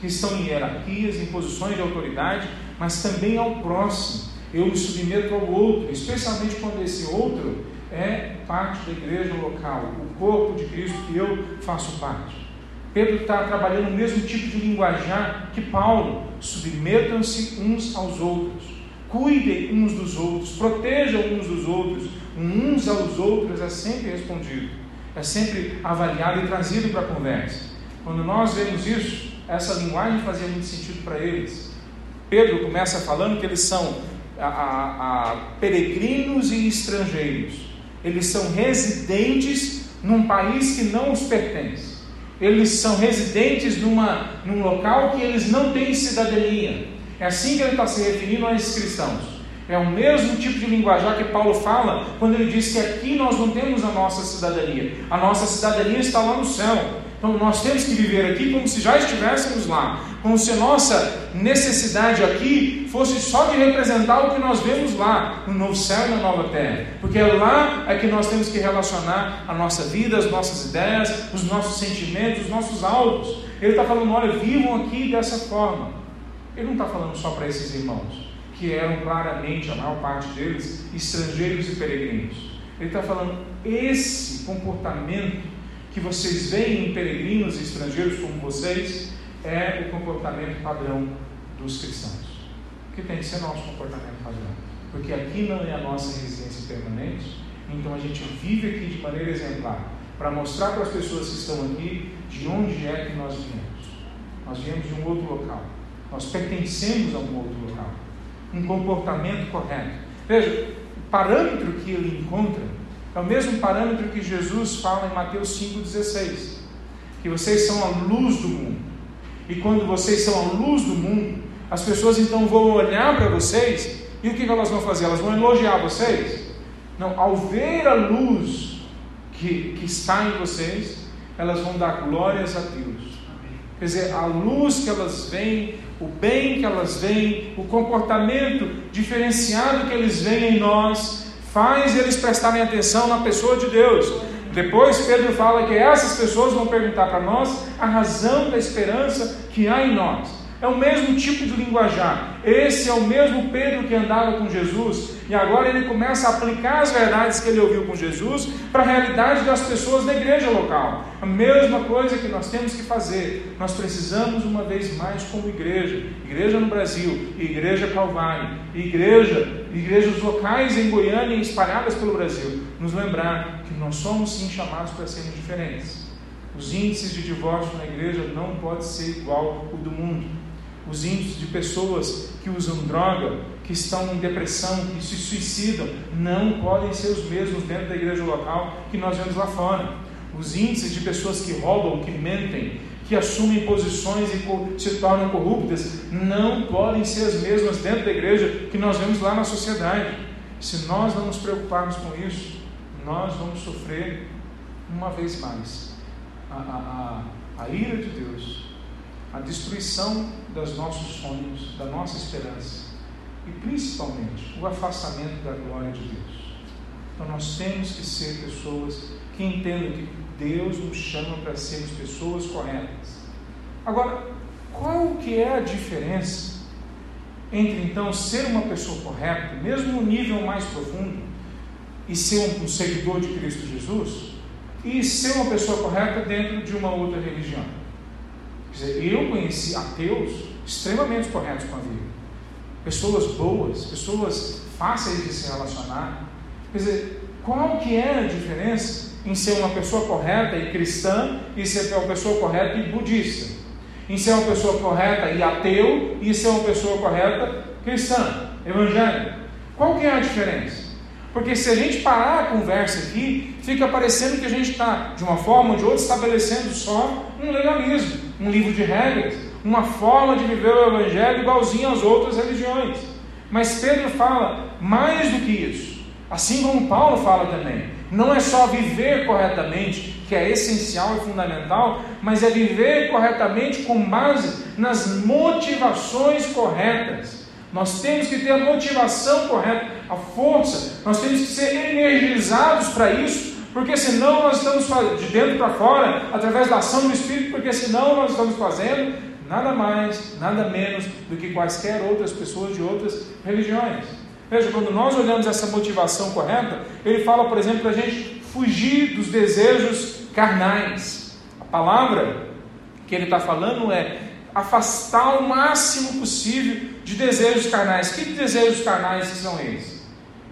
que estão em hierarquias, em posições de autoridade, mas também ao próximo. Eu me submeto ao outro, especialmente quando esse outro é parte da igreja local, o corpo de Cristo que eu faço parte. Pedro está trabalhando o mesmo tipo de linguajar que Paulo. Submetam-se uns aos outros, cuidem uns dos outros, protejam uns dos outros. Uns aos outros é sempre respondido, é sempre avaliado e trazido para a conversa. Quando nós vemos isso, essa linguagem fazia muito sentido para eles. Pedro começa falando que eles são a, a, a peregrinos e estrangeiros. Eles são residentes num país que não os pertence. Eles são residentes numa, num local que eles não têm cidadania. É assim que ele está se referindo a esses cristãos. É o mesmo tipo de linguajar que Paulo fala quando ele diz que aqui nós não temos a nossa cidadania. A nossa cidadania está lá no céu. Então nós temos que viver aqui como se já estivéssemos lá, como se nossa necessidade aqui fosse só de representar o que nós vemos lá, no novo céu e na nova terra, porque é lá é que nós temos que relacionar a nossa vida, as nossas ideias, os nossos sentimentos, os nossos alvos. Ele está falando, olha, vivam aqui dessa forma. Ele não está falando só para esses irmãos, que eram claramente, a maior parte deles, estrangeiros e peregrinos. Ele está falando, esse comportamento que vocês veem em peregrinos e estrangeiros como vocês é o comportamento padrão dos cristãos. Que tem que ser nosso comportamento padrão. Porque aqui não é a nossa residência permanente, então a gente vive aqui de maneira exemplar para mostrar para as pessoas que estão aqui de onde é que nós viemos. Nós viemos de um outro local. Nós pertencemos a um outro local. Um comportamento correto. Veja, o parâmetro que ele encontra é o mesmo parâmetro que Jesus fala em Mateus 5,16: que vocês são a luz do mundo. E quando vocês são a luz do mundo, as pessoas então vão olhar para vocês e o que elas vão fazer? Elas vão elogiar vocês? Não, ao ver a luz que, que está em vocês, elas vão dar glórias a Deus. Quer dizer, a luz que elas veem, o bem que elas veem, o comportamento diferenciado que eles veem em nós, faz eles prestarem atenção na pessoa de Deus. Depois Pedro fala que essas pessoas vão perguntar para nós a razão da esperança que há em nós. É o mesmo tipo de linguajar. Esse é o mesmo Pedro que andava com Jesus e agora ele começa a aplicar as verdades que ele ouviu com Jesus para a realidade das pessoas da igreja local. A mesma coisa que nós temos que fazer. Nós precisamos, uma vez mais, como igreja, igreja no Brasil, igreja Calvário, igreja, igrejas locais em Goiânia e espalhadas pelo Brasil, nos lembrar que nós somos sim chamados para sermos diferentes. Os índices de divórcio na igreja não pode ser igual ao do mundo os índices de pessoas que usam droga, que estão em depressão, que se suicidam, não podem ser os mesmos dentro da igreja local que nós vemos lá fora. Os índices de pessoas que roubam, que mentem, que assumem posições e se tornam corruptas, não podem ser as mesmas dentro da igreja que nós vemos lá na sociedade. Se nós não nos preocuparmos com isso, nós vamos sofrer uma vez mais a, a, a, a ira de Deus a destruição dos nossos sonhos, da nossa esperança e principalmente o afastamento da glória de Deus. Então nós temos que ser pessoas que entendam que Deus nos chama para sermos pessoas corretas. Agora, qual que é a diferença entre então ser uma pessoa correta, mesmo no nível mais profundo, e ser um, um seguidor de Cristo Jesus, e ser uma pessoa correta dentro de uma outra religião? Quer dizer, eu conheci ateus extremamente corretos com a vida. Pessoas boas, pessoas fáceis de se relacionar. Quer dizer, qual que é a diferença em ser uma pessoa correta e cristã e ser uma pessoa correta e budista? Em ser uma pessoa correta e ateu e ser uma pessoa correta cristã, evangélica? Qual que é a diferença? Porque se a gente parar a conversa aqui, fica parecendo que a gente está, de uma forma ou de outra, estabelecendo só um legalismo, um livro de regras, uma forma de viver o Evangelho igualzinho às outras religiões. Mas Pedro fala mais do que isso, assim como Paulo fala também. Não é só viver corretamente, que é essencial e fundamental, mas é viver corretamente com base nas motivações corretas. Nós temos que ter a motivação correta, a força, nós temos que ser energizados para isso, porque senão nós estamos de dentro para fora, através da ação do Espírito, porque senão nós estamos fazendo nada mais, nada menos do que quaisquer outras pessoas de outras religiões. Veja, quando nós olhamos essa motivação correta, ele fala, por exemplo, para a gente fugir dos desejos carnais. A palavra que ele está falando é afastar o máximo possível de desejos carnais. Que desejos carnais são esses?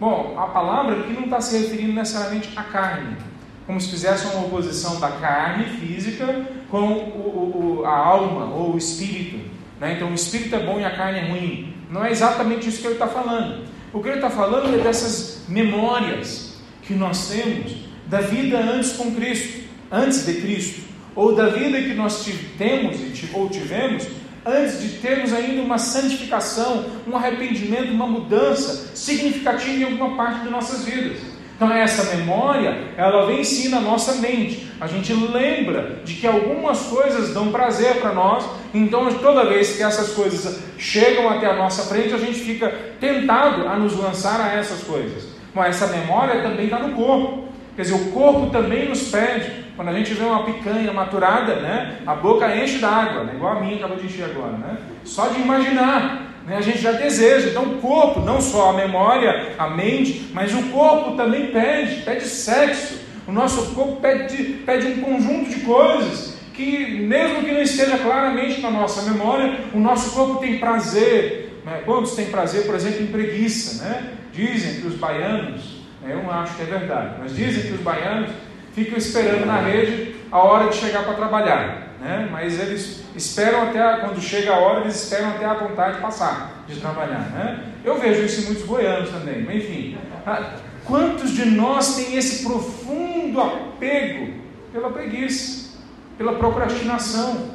Bom, a palavra aqui não está se referindo necessariamente à carne, como se fizesse uma oposição da carne física com o, o, a alma ou o espírito. Né? Então, o espírito é bom e a carne é ruim. Não é exatamente isso que ele está falando. O que ele está falando é dessas memórias que nós temos da vida antes com Cristo, antes de Cristo, ou da vida que nós temos ou tivemos antes de termos ainda uma santificação, um arrependimento, uma mudança significativa em alguma parte de nossas vidas. Então essa memória, ela vem sim na nossa mente. A gente lembra de que algumas coisas dão prazer para nós, então toda vez que essas coisas chegam até a nossa frente, a gente fica tentado a nos lançar a essas coisas. Mas essa memória também está no corpo. Quer dizer, o corpo também nos pede. Quando a gente vê uma picanha maturada, né, a boca enche d'água, né, igual a minha acabou de encher agora. Né? Só de imaginar, né, a gente já deseja. Então, o corpo, não só a memória, a mente, mas o corpo também pede, pede sexo. O nosso corpo pede, pede um conjunto de coisas que, mesmo que não esteja claramente na nossa memória, o nosso corpo tem prazer. Né? Quantos têm prazer, por exemplo, em preguiça? Né? Dizem que os baianos eu não acho que é verdade, mas dizem que os baianos ficam esperando na rede a hora de chegar para trabalhar, né? mas eles esperam até, a, quando chega a hora, eles esperam até a vontade passar de trabalhar. Né? Eu vejo isso em muitos goianos também, mas enfim. Ah, quantos de nós têm esse profundo apego pela preguiça, pela procrastinação,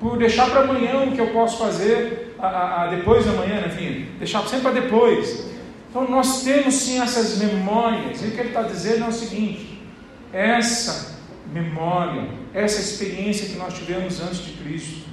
por deixar para amanhã o que eu posso fazer a, a, a depois da manhã, enfim, deixar sempre para depois. Então nós temos sim essas memórias, e o que ele está dizendo é o seguinte: essa memória, essa experiência que nós tivemos antes de Cristo,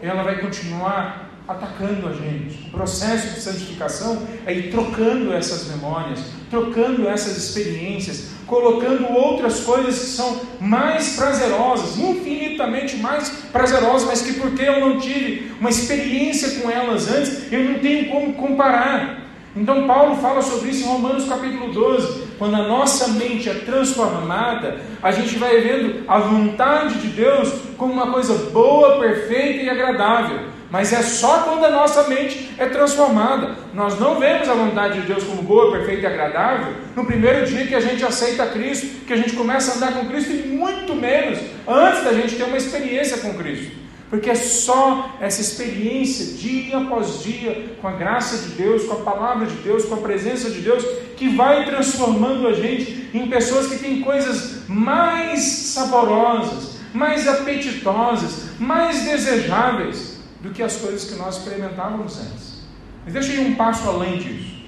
ela vai continuar atacando a gente. O processo de santificação é ir trocando essas memórias, trocando essas experiências, colocando outras coisas que são mais prazerosas, infinitamente mais prazerosas, mas que porque eu não tive uma experiência com elas antes, eu não tenho como comparar. Então Paulo fala sobre isso em Romanos capítulo 12. Quando a nossa mente é transformada, a gente vai vendo a vontade de Deus como uma coisa boa, perfeita e agradável. Mas é só quando a nossa mente é transformada. Nós não vemos a vontade de Deus como boa, perfeita e agradável no primeiro dia que a gente aceita Cristo, que a gente começa a andar com Cristo, e muito menos antes da gente ter uma experiência com Cristo. Porque é só essa experiência, dia após dia, com a graça de Deus, com a palavra de Deus, com a presença de Deus, que vai transformando a gente em pessoas que têm coisas mais saborosas, mais apetitosas, mais desejáveis do que as coisas que nós experimentávamos antes. Mas deixa eu ir um passo além disso.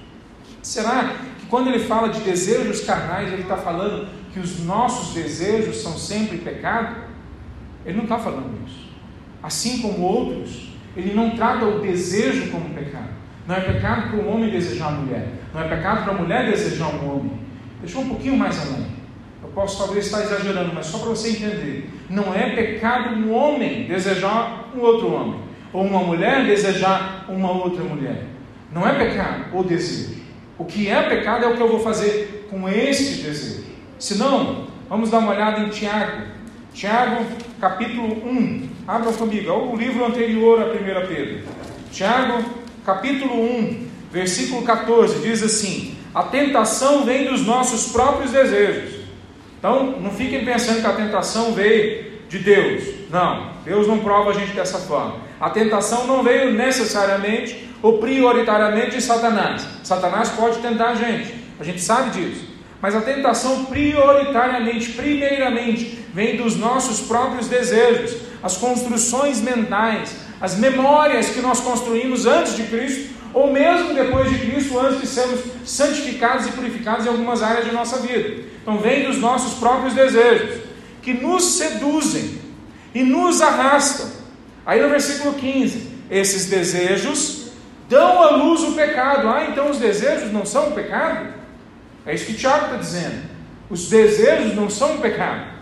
Será que quando ele fala de desejos carnais, ele está falando que os nossos desejos são sempre pecado? Ele não está falando isso assim como outros, ele não trata o desejo como pecado. Não é pecado para um homem desejar uma mulher. Não é pecado para a mulher desejar um homem. Deixa um pouquinho mais além. Eu posso talvez estar exagerando, mas só para você entender. Não é pecado um homem desejar um outro homem. Ou uma mulher desejar uma outra mulher. Não é pecado o desejo. O que é pecado é o que eu vou fazer com este desejo. Se não, vamos dar uma olhada em Tiago. Tiago, capítulo 1. Abra comigo, é o livro anterior a 1 Pedro. Tiago, capítulo 1, versículo 14, diz assim: A tentação vem dos nossos próprios desejos. Então, não fiquem pensando que a tentação veio de Deus. Não, Deus não prova a gente dessa forma. A tentação não veio necessariamente ou prioritariamente de Satanás. Satanás pode tentar a gente, a gente sabe disso. Mas a tentação prioritariamente, primeiramente, vem dos nossos próprios desejos as construções mentais, as memórias que nós construímos antes de Cristo, ou mesmo depois de Cristo, antes de sermos santificados e purificados em algumas áreas de nossa vida. Então, vem dos nossos próprios desejos, que nos seduzem e nos arrastam. Aí no versículo 15: esses desejos dão à luz o pecado. Ah, então os desejos não são um pecado? É isso que Tiago está dizendo. Os desejos não são um pecado.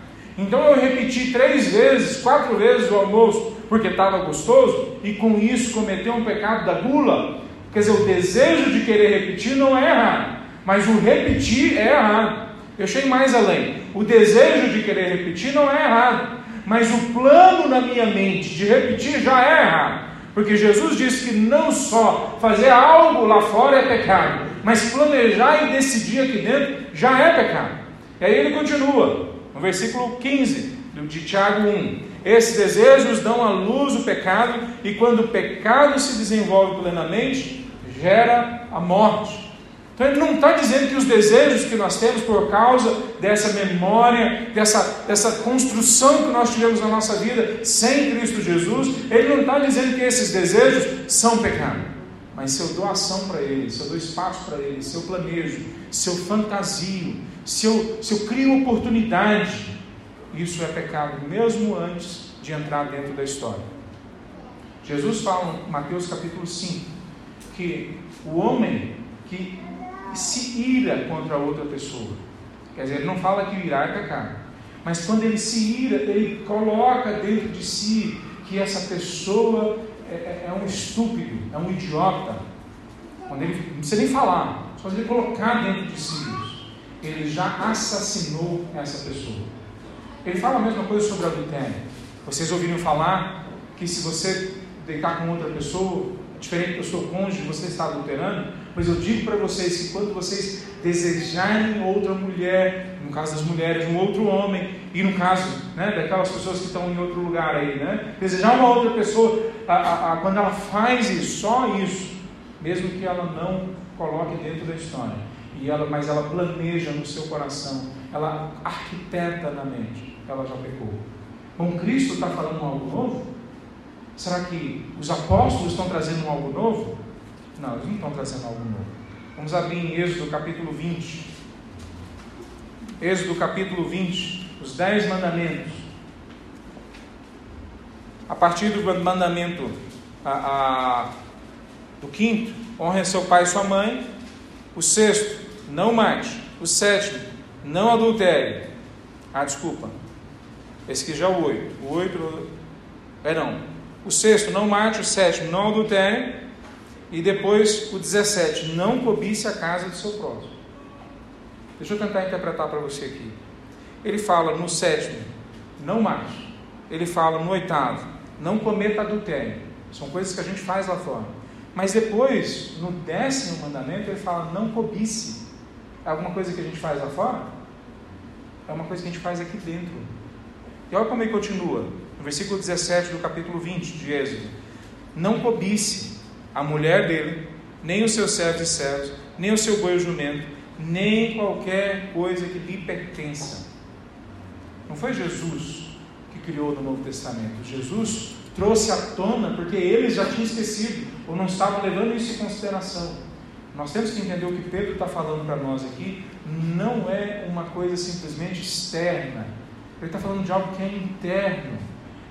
Então eu repeti três vezes, quatro vezes o almoço porque estava gostoso e com isso cometeu um pecado da gula. Quer dizer, o desejo de querer repetir não é errado, mas o repetir é errado. Eu achei mais além. O desejo de querer repetir não é errado, mas o plano na minha mente de repetir já é errado. Porque Jesus disse que não só fazer algo lá fora é pecado, mas planejar e decidir aqui dentro já é pecado. E aí ele continua, versículo 15 de Tiago 1. Esses desejos dão à luz o pecado, e quando o pecado se desenvolve plenamente, gera a morte. Então ele não está dizendo que os desejos que nós temos por causa dessa memória, dessa, dessa construção que nós tivemos na nossa vida sem Cristo Jesus, ele não está dizendo que esses desejos são pecado. Mas se eu dou ação para ele, se eu dou espaço para ele, se eu planejo, se eu fantasio, se eu, se eu crio oportunidade, isso é pecado mesmo antes de entrar dentro da história. Jesus fala em Mateus capítulo 5 que o homem que se ira contra outra pessoa, quer dizer, ele não fala que irar é pecado, mas quando ele se ira, ele coloca dentro de si que essa pessoa é, é, é um estúpido, é um idiota. Quando ele não precisa nem falar, só ele colocar dentro de si ele já assassinou essa pessoa. Ele fala a mesma coisa sobre adultério. Vocês ouviram falar que se você deitar com outra pessoa, diferente do seu cônjuge, você está adulterando? Pois eu digo para vocês que quando vocês desejarem outra mulher, no caso das mulheres, um outro homem, e no caso né, daquelas pessoas que estão em outro lugar aí, né, desejar uma outra pessoa, a, a, a, quando ela faz isso, só isso, mesmo que ela não coloque dentro da história, e ela, mas ela planeja no seu coração, ela arquiteta na mente, ela já pecou. Bom, Cristo está falando algo novo? Será que os apóstolos estão trazendo algo novo? Não, eles não estão trazendo algo novo. Vamos abrir em Êxodo capítulo 20. Êxodo capítulo 20, os dez mandamentos. A partir do mandamento a, a, do quinto, honre seu pai e sua mãe. O sexto, não mate. O sétimo, não adultere. Ah, desculpa. Esse aqui já é o oito. O oito é não. O sexto, não mate. O sétimo, não adultere. E depois o 17, não cobice a casa do seu próximo. Deixa eu tentar interpretar para você aqui. Ele fala no sétimo, não mate. Ele fala no oitavo, não cometa adultério. São coisas que a gente faz lá fora. Mas depois, no décimo mandamento, ele fala não cobice. É alguma coisa que a gente faz lá fora? É uma coisa que a gente faz aqui dentro. E olha como ele continua, no versículo 17 do capítulo 20 de Êxodo. Não cobice a mulher dele, nem os seus servos e servos, nem o seu boi ou jumento, nem qualquer coisa que lhe pertença. Não foi Jesus que criou no Novo Testamento. Jesus trouxe à tona porque eles já tinham esquecido ou não estavam levando isso em consideração. Nós temos que entender o que Pedro está falando para nós aqui. Não é uma coisa simplesmente externa. Ele está falando de algo que é interno.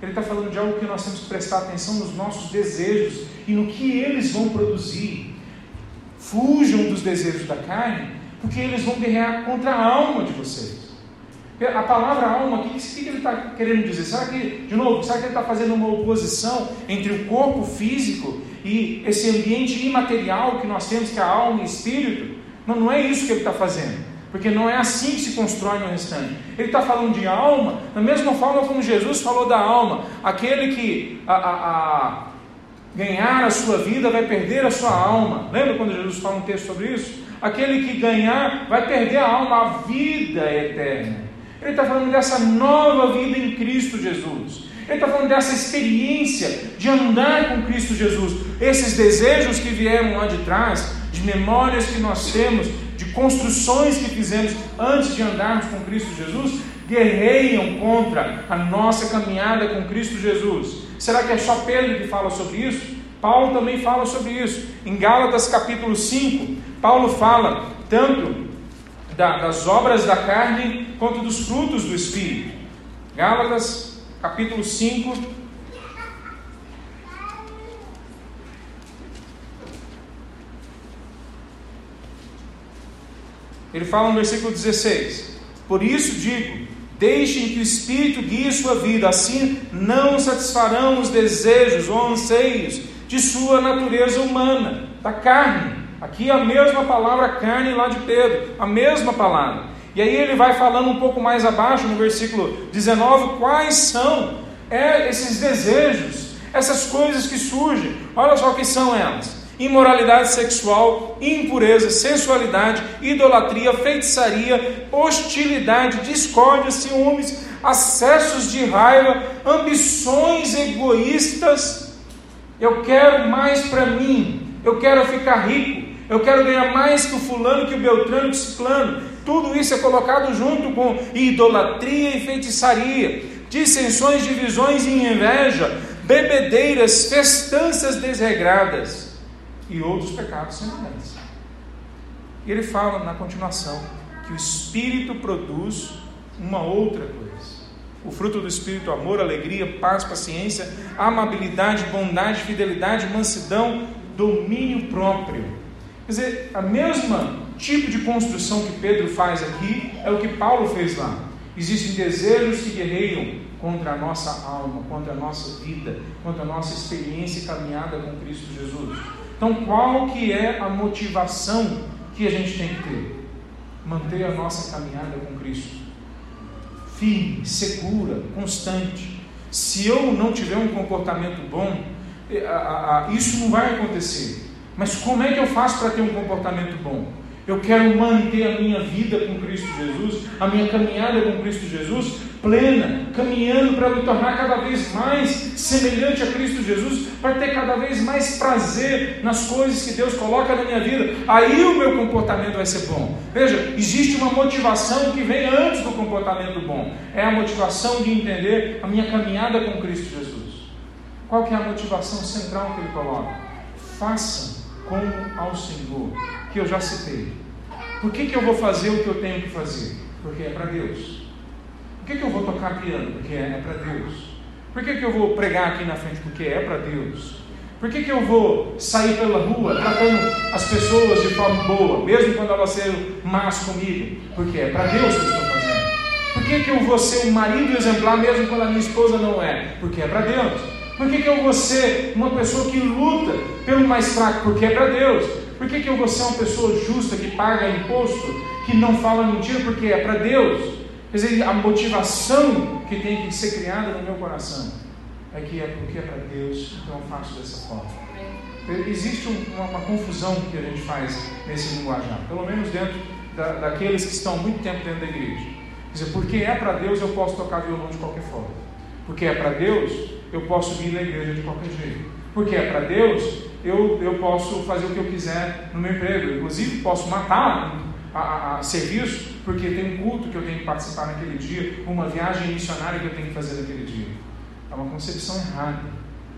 Ele está falando de algo que nós temos que prestar atenção nos nossos desejos e no que eles vão produzir. Fujam dos desejos da carne, porque eles vão guerrear contra a alma de vocês. A palavra alma, o que, que, ele está querendo dizer? Será que, de novo, será que ele está fazendo uma oposição entre o corpo físico e esse ambiente imaterial que nós temos, que é a alma e espírito? Não, não é isso que ele está fazendo. Porque não é assim que se constrói no restante. Ele está falando de alma, da mesma forma como Jesus falou da alma. Aquele que a, a, a ganhar a sua vida vai perder a sua alma. Lembra quando Jesus fala um texto sobre isso? Aquele que ganhar vai perder a alma, a vida eterna. Ele está falando dessa nova vida em Cristo Jesus. Ele está falando dessa experiência de andar com Cristo Jesus. Esses desejos que vieram lá de trás, de memórias que nós temos, de construções que fizemos antes de andarmos com Cristo Jesus, guerreiam contra a nossa caminhada com Cristo Jesus. Será que é só Pedro que fala sobre isso? Paulo também fala sobre isso. Em Gálatas capítulo 5, Paulo fala tanto da, das obras da carne quanto dos frutos do Espírito. Gálatas capítulo 5, Ele fala no versículo 16: Por isso digo, Deixem que o Espírito guie sua vida, assim não satisfarão os desejos ou anseios de sua natureza humana, da carne. Aqui a mesma palavra carne lá de Pedro, a mesma palavra. E aí ele vai falando um pouco mais abaixo, no versículo 19, quais são é, esses desejos, essas coisas que surgem. Olha só o que são elas imoralidade sexual, impureza, sensualidade, idolatria, feitiçaria, hostilidade, discórdia, ciúmes, acessos de raiva, ambições egoístas. Eu quero mais para mim, eu quero ficar rico, eu quero ganhar mais que o fulano, que o beltrano, que o ciclano. Tudo isso é colocado junto com idolatria e feitiçaria, dissensões, divisões e inveja, bebedeiras, festanças desregradas e outros pecados semelhantes. E ele fala na continuação que o Espírito produz uma outra coisa. O fruto do Espírito, amor, alegria, paz, paciência, amabilidade, bondade, fidelidade, mansidão, domínio próprio. Quer dizer, a mesma tipo de construção que Pedro faz aqui é o que Paulo fez lá. Existem desejos que guerreiam contra a nossa alma, contra a nossa vida, contra a nossa experiência e caminhada com Cristo Jesus. Então, qual que é a motivação que a gente tem que ter? Manter a nossa caminhada com Cristo firme, segura, constante. Se eu não tiver um comportamento bom, eh, isso não vai acontecer. Mas como é que eu faço para ter um comportamento bom? Eu quero manter a minha vida com Cristo Jesus, a minha caminhada com Cristo Jesus plena, caminhando para me tornar cada vez mais semelhante a Cristo Jesus, para ter cada vez mais prazer nas coisas que Deus coloca na minha vida. Aí o meu comportamento vai ser bom. Veja, existe uma motivação que vem antes do comportamento bom. É a motivação de entender a minha caminhada com Cristo Jesus. Qual que é a motivação central que ele coloca? Faça como ao Senhor, que eu já citei. Por que, que eu vou fazer o que eu tenho que fazer? Porque é para Deus. Por que, que eu vou tocar piano? Porque é, para Deus. Por que, que eu vou pregar aqui na frente? Porque é para Deus. Por que, que eu vou sair pela rua tratando as pessoas de forma boa, mesmo quando elas sejam más comigo? Porque é para Deus que eu estou fazendo. Por que, que eu vou ser um marido exemplar mesmo quando a minha esposa não é? Porque é para Deus. Por que, que eu vou ser uma pessoa que luta pelo mais fraco? Porque é para Deus. Por que, que eu vou ser uma pessoa justa, que paga imposto, que não fala mentira? Porque é para Deus. Quer dizer, a motivação que tem que ser criada no meu coração é que é porque é para Deus, então eu faço dessa forma. Existe uma, uma, confusão que a gente faz nesse linguajar, pelo menos dentro da, daqueles que estão muito tempo dentro da igreja. Quer dizer, porque é para Deus eu posso tocar violão de qualquer forma. Porque é para Deus eu posso vir na igreja de qualquer jeito. Porque é para Deus eu, eu posso fazer o que eu quiser no meu emprego. Inclusive posso matar a, a, a, serviço, porque tem um culto que eu tenho que participar naquele dia, uma viagem missionária que eu tenho que fazer naquele dia. É uma concepção errada.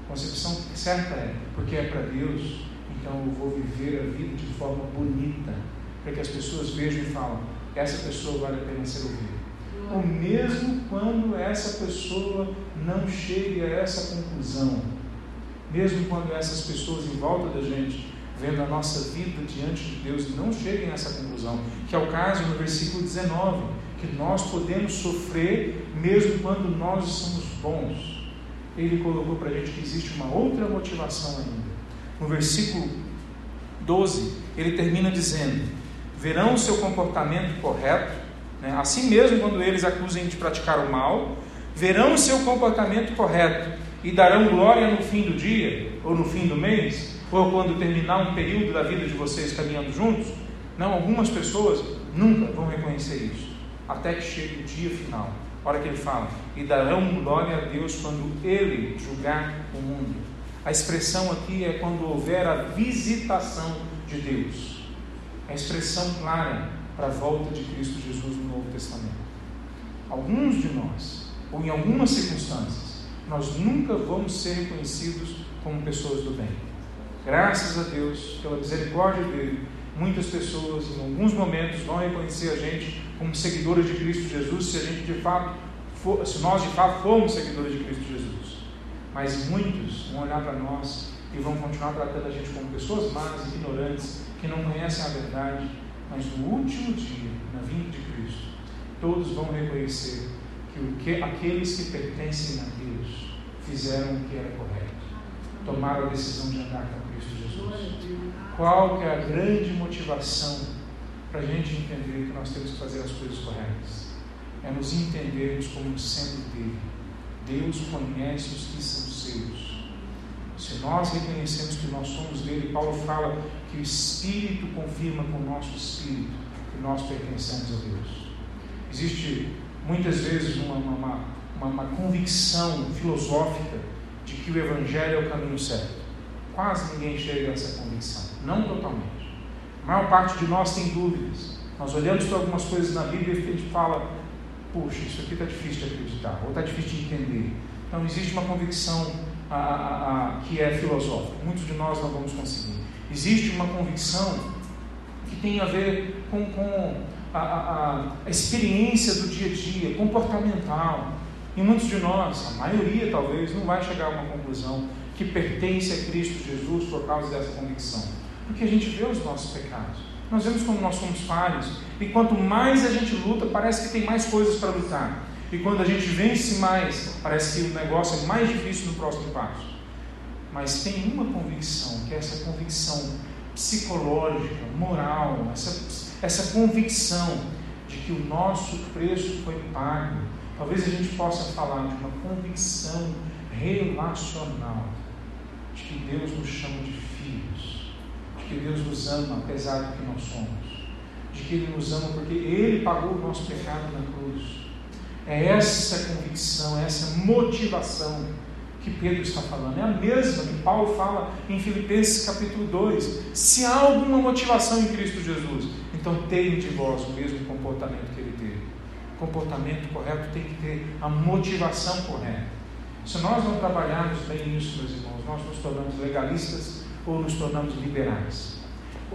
A concepção certa é, porque é para Deus, então eu vou viver a vida de forma bonita, para que as pessoas vejam e falem, essa pessoa vale a pena ser ouvida. Ou mesmo quando essa pessoa não chegue a essa conclusão, mesmo quando essas pessoas em volta da gente vendo a nossa vida diante de Deus, não cheguem a essa conclusão, que é o caso no versículo 19, que nós podemos sofrer mesmo quando nós somos bons. Ele colocou para a gente que existe uma outra motivação ainda. No versículo 12, ele termina dizendo: verão o seu comportamento correto, né? assim mesmo quando eles acusem de praticar o mal, verão o seu comportamento correto e darão glória no fim do dia ou no fim do mês, ou quando terminar um período da vida de vocês caminhando juntos? Não, algumas pessoas nunca vão reconhecer isso, até que chegue o dia final. Olha que ele fala: e darão glória a Deus quando Ele julgar o mundo. A expressão aqui é quando houver a visitação de Deus. A expressão clara para a volta de Cristo Jesus no Novo Testamento. Alguns de nós, ou em algumas circunstâncias, nós nunca vamos ser reconhecidos como pessoas do bem. Graças a Deus, pela misericórdia dele, muitas pessoas em alguns momentos vão reconhecer a gente como seguidores de Cristo Jesus, se a gente de fato for, se nós de fato formos seguidores de Cristo Jesus. Mas muitos vão olhar para nós e vão continuar tratando a gente como pessoas más, ignorantes, que não conhecem a verdade, mas no último dia, na vinda de Cristo, todos vão reconhecer que, o que aqueles que pertencem a Deus fizeram o que era correto, tomaram a decisão de andar com Cristo Jesus. Qual que é a grande motivação para a gente entender que nós temos que fazer as coisas corretas? É nos entendermos como sendo dele. Deus conhece os que são seus. Se nós reconhecemos que nós somos dele, Paulo fala que o Espírito confirma com o nosso Espírito que nós pertencemos a Deus. Existe muitas vezes uma, uma, uma, uma convicção filosófica de que o Evangelho é o caminho certo. Quase ninguém chega a essa convicção, não totalmente. A maior parte de nós tem dúvidas. Nós olhamos para algumas coisas na Bíblia e a gente fala: puxa, isso aqui está difícil de acreditar, ou está difícil de entender. Então, existe uma convicção a, a, a, que é filosófica. Muitos de nós não vamos conseguir. Existe uma convicção que tem a ver com, com a, experiência do dia a dia, comportamental. E muitos de nós, a maioria talvez, não vai chegar a uma conclusão que pertence a Cristo Jesus por causa dessa convicção. Porque a gente vê os nossos pecados. Nós vemos como nós somos falhos. E quanto mais a gente luta, parece que tem mais coisas para lutar. E quando a gente vence mais, parece que o negócio é mais difícil no próximo passo. Mas tem uma convicção, que é essa convicção psicológica, moral, essa, essa convicção de que o nosso preço foi pago. Talvez a gente possa falar de uma convicção relacional, de que Deus nos chama de filhos, de que Deus nos ama apesar do que nós somos, de que Ele nos ama porque Ele pagou o nosso pecado na cruz é essa convicção, é essa motivação que Pedro está falando. É a mesma que Paulo fala em Filipenses capítulo 2. Se há alguma motivação em Cristo Jesus, então tenha de vós o mesmo comportamento que ele teve. O comportamento correto tem que ter a motivação correta. Se nós não trabalharmos bem isso, meus irmãos, nós nos tornamos legalistas ou nos tornamos liberais.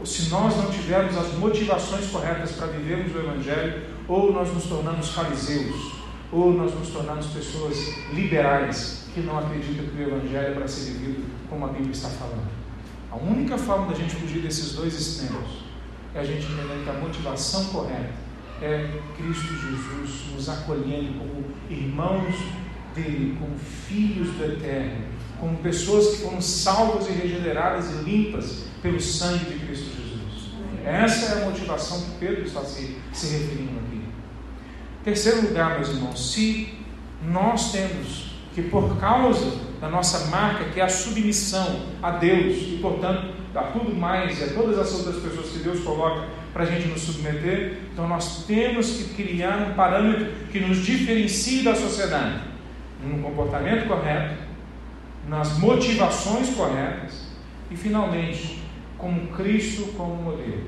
Se nós não tivermos as motivações corretas para vivermos o Evangelho, ou nós nos tornamos fariseus, ou nós nos tornamos pessoas liberais que não acreditam que o Evangelho é para ser vivido como a Bíblia está falando. A única forma da gente fugir desses dois extremos é a gente entender que a motivação correta é Cristo Jesus nos acolhendo como irmãos dele, como filhos do Eterno, como pessoas que foram salvas e regeneradas e limpas pelo sangue de Cristo Jesus. Essa é a motivação que Pedro está se, se referindo aqui. Terceiro lugar, meus irmãos, se nós temos que, por causa da nossa marca, que é a submissão a Deus, e portanto a tudo mais e a todas as outras pessoas que Deus coloca para a gente nos submeter, então nós temos que criar um parâmetro que nos diferencie da sociedade, no comportamento correto, nas motivações corretas e, finalmente, como Cristo como modelo.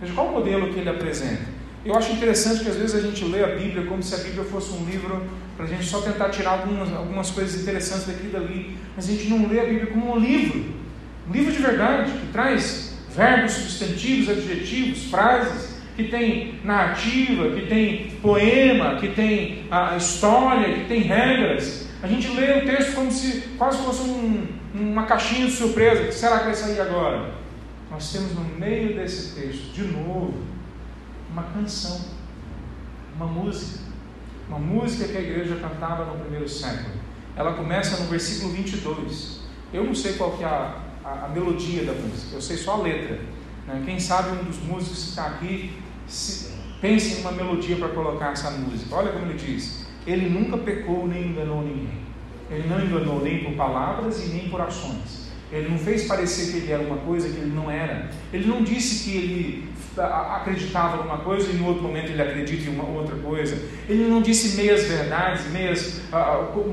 Veja qual o modelo que ele apresenta? Eu acho interessante que às vezes a gente lê a Bíblia como se a Bíblia fosse um livro para a gente só tentar tirar algumas, algumas coisas interessantes daqui e dali, mas a gente não lê a Bíblia como um livro, um livro de verdade, que traz verbos, substantivos, adjetivos, frases, que tem narrativa, que tem poema, que tem a história, que tem regras. A gente lê o texto como se quase fosse um, uma caixinha de surpresa. O que será que vai sair agora? Nós temos no meio desse texto, de novo, uma canção, uma música, uma música que a igreja cantava no primeiro século. Ela começa no versículo 22. Eu não sei qual que é a, a, a melodia da música, eu sei só a letra. Né? Quem sabe um dos músicos que está aqui, se, pense em uma melodia para colocar essa música. Olha como ele diz: Ele nunca pecou nem enganou ninguém. Ele não enganou nem por palavras e nem por ações. Ele não fez parecer que ele era uma coisa que ele não era. Ele não disse que ele acreditava em uma coisa e no outro momento ele acredita em uma outra coisa. Ele não disse meias verdades, meias.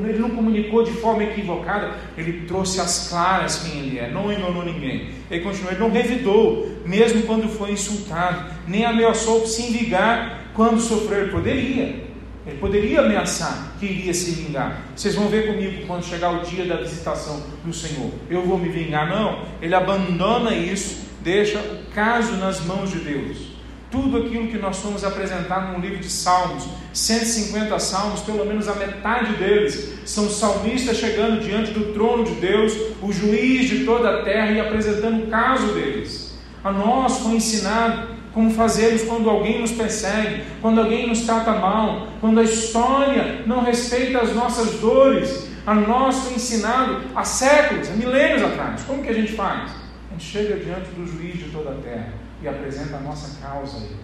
ele não comunicou de forma equivocada. Ele trouxe as claras quem ele é. Não enganou ninguém. Ele continuou. Ele não revidou, mesmo quando foi insultado. Nem ameaçou se vingar quando sofreu. Ele poderia. Ele poderia ameaçar que iria se vingar. Vocês vão ver comigo quando chegar o dia da visitação do Senhor. Eu vou me vingar. Não. Ele abandona isso, deixa o caso nas mãos de Deus. Tudo aquilo que nós fomos apresentar no livro de Salmos, 150 salmos, pelo menos a metade deles, são salmistas chegando diante do trono de Deus, o juiz de toda a terra, e apresentando o caso deles. A nós foi ensinado como fazemos quando alguém nos persegue, quando alguém nos trata mal, quando a história não respeita as nossas dores, a nós foi ensinado há séculos, há milênios atrás. Como que a gente faz? Chega diante do juiz de toda a terra e apresenta a nossa causa a ele.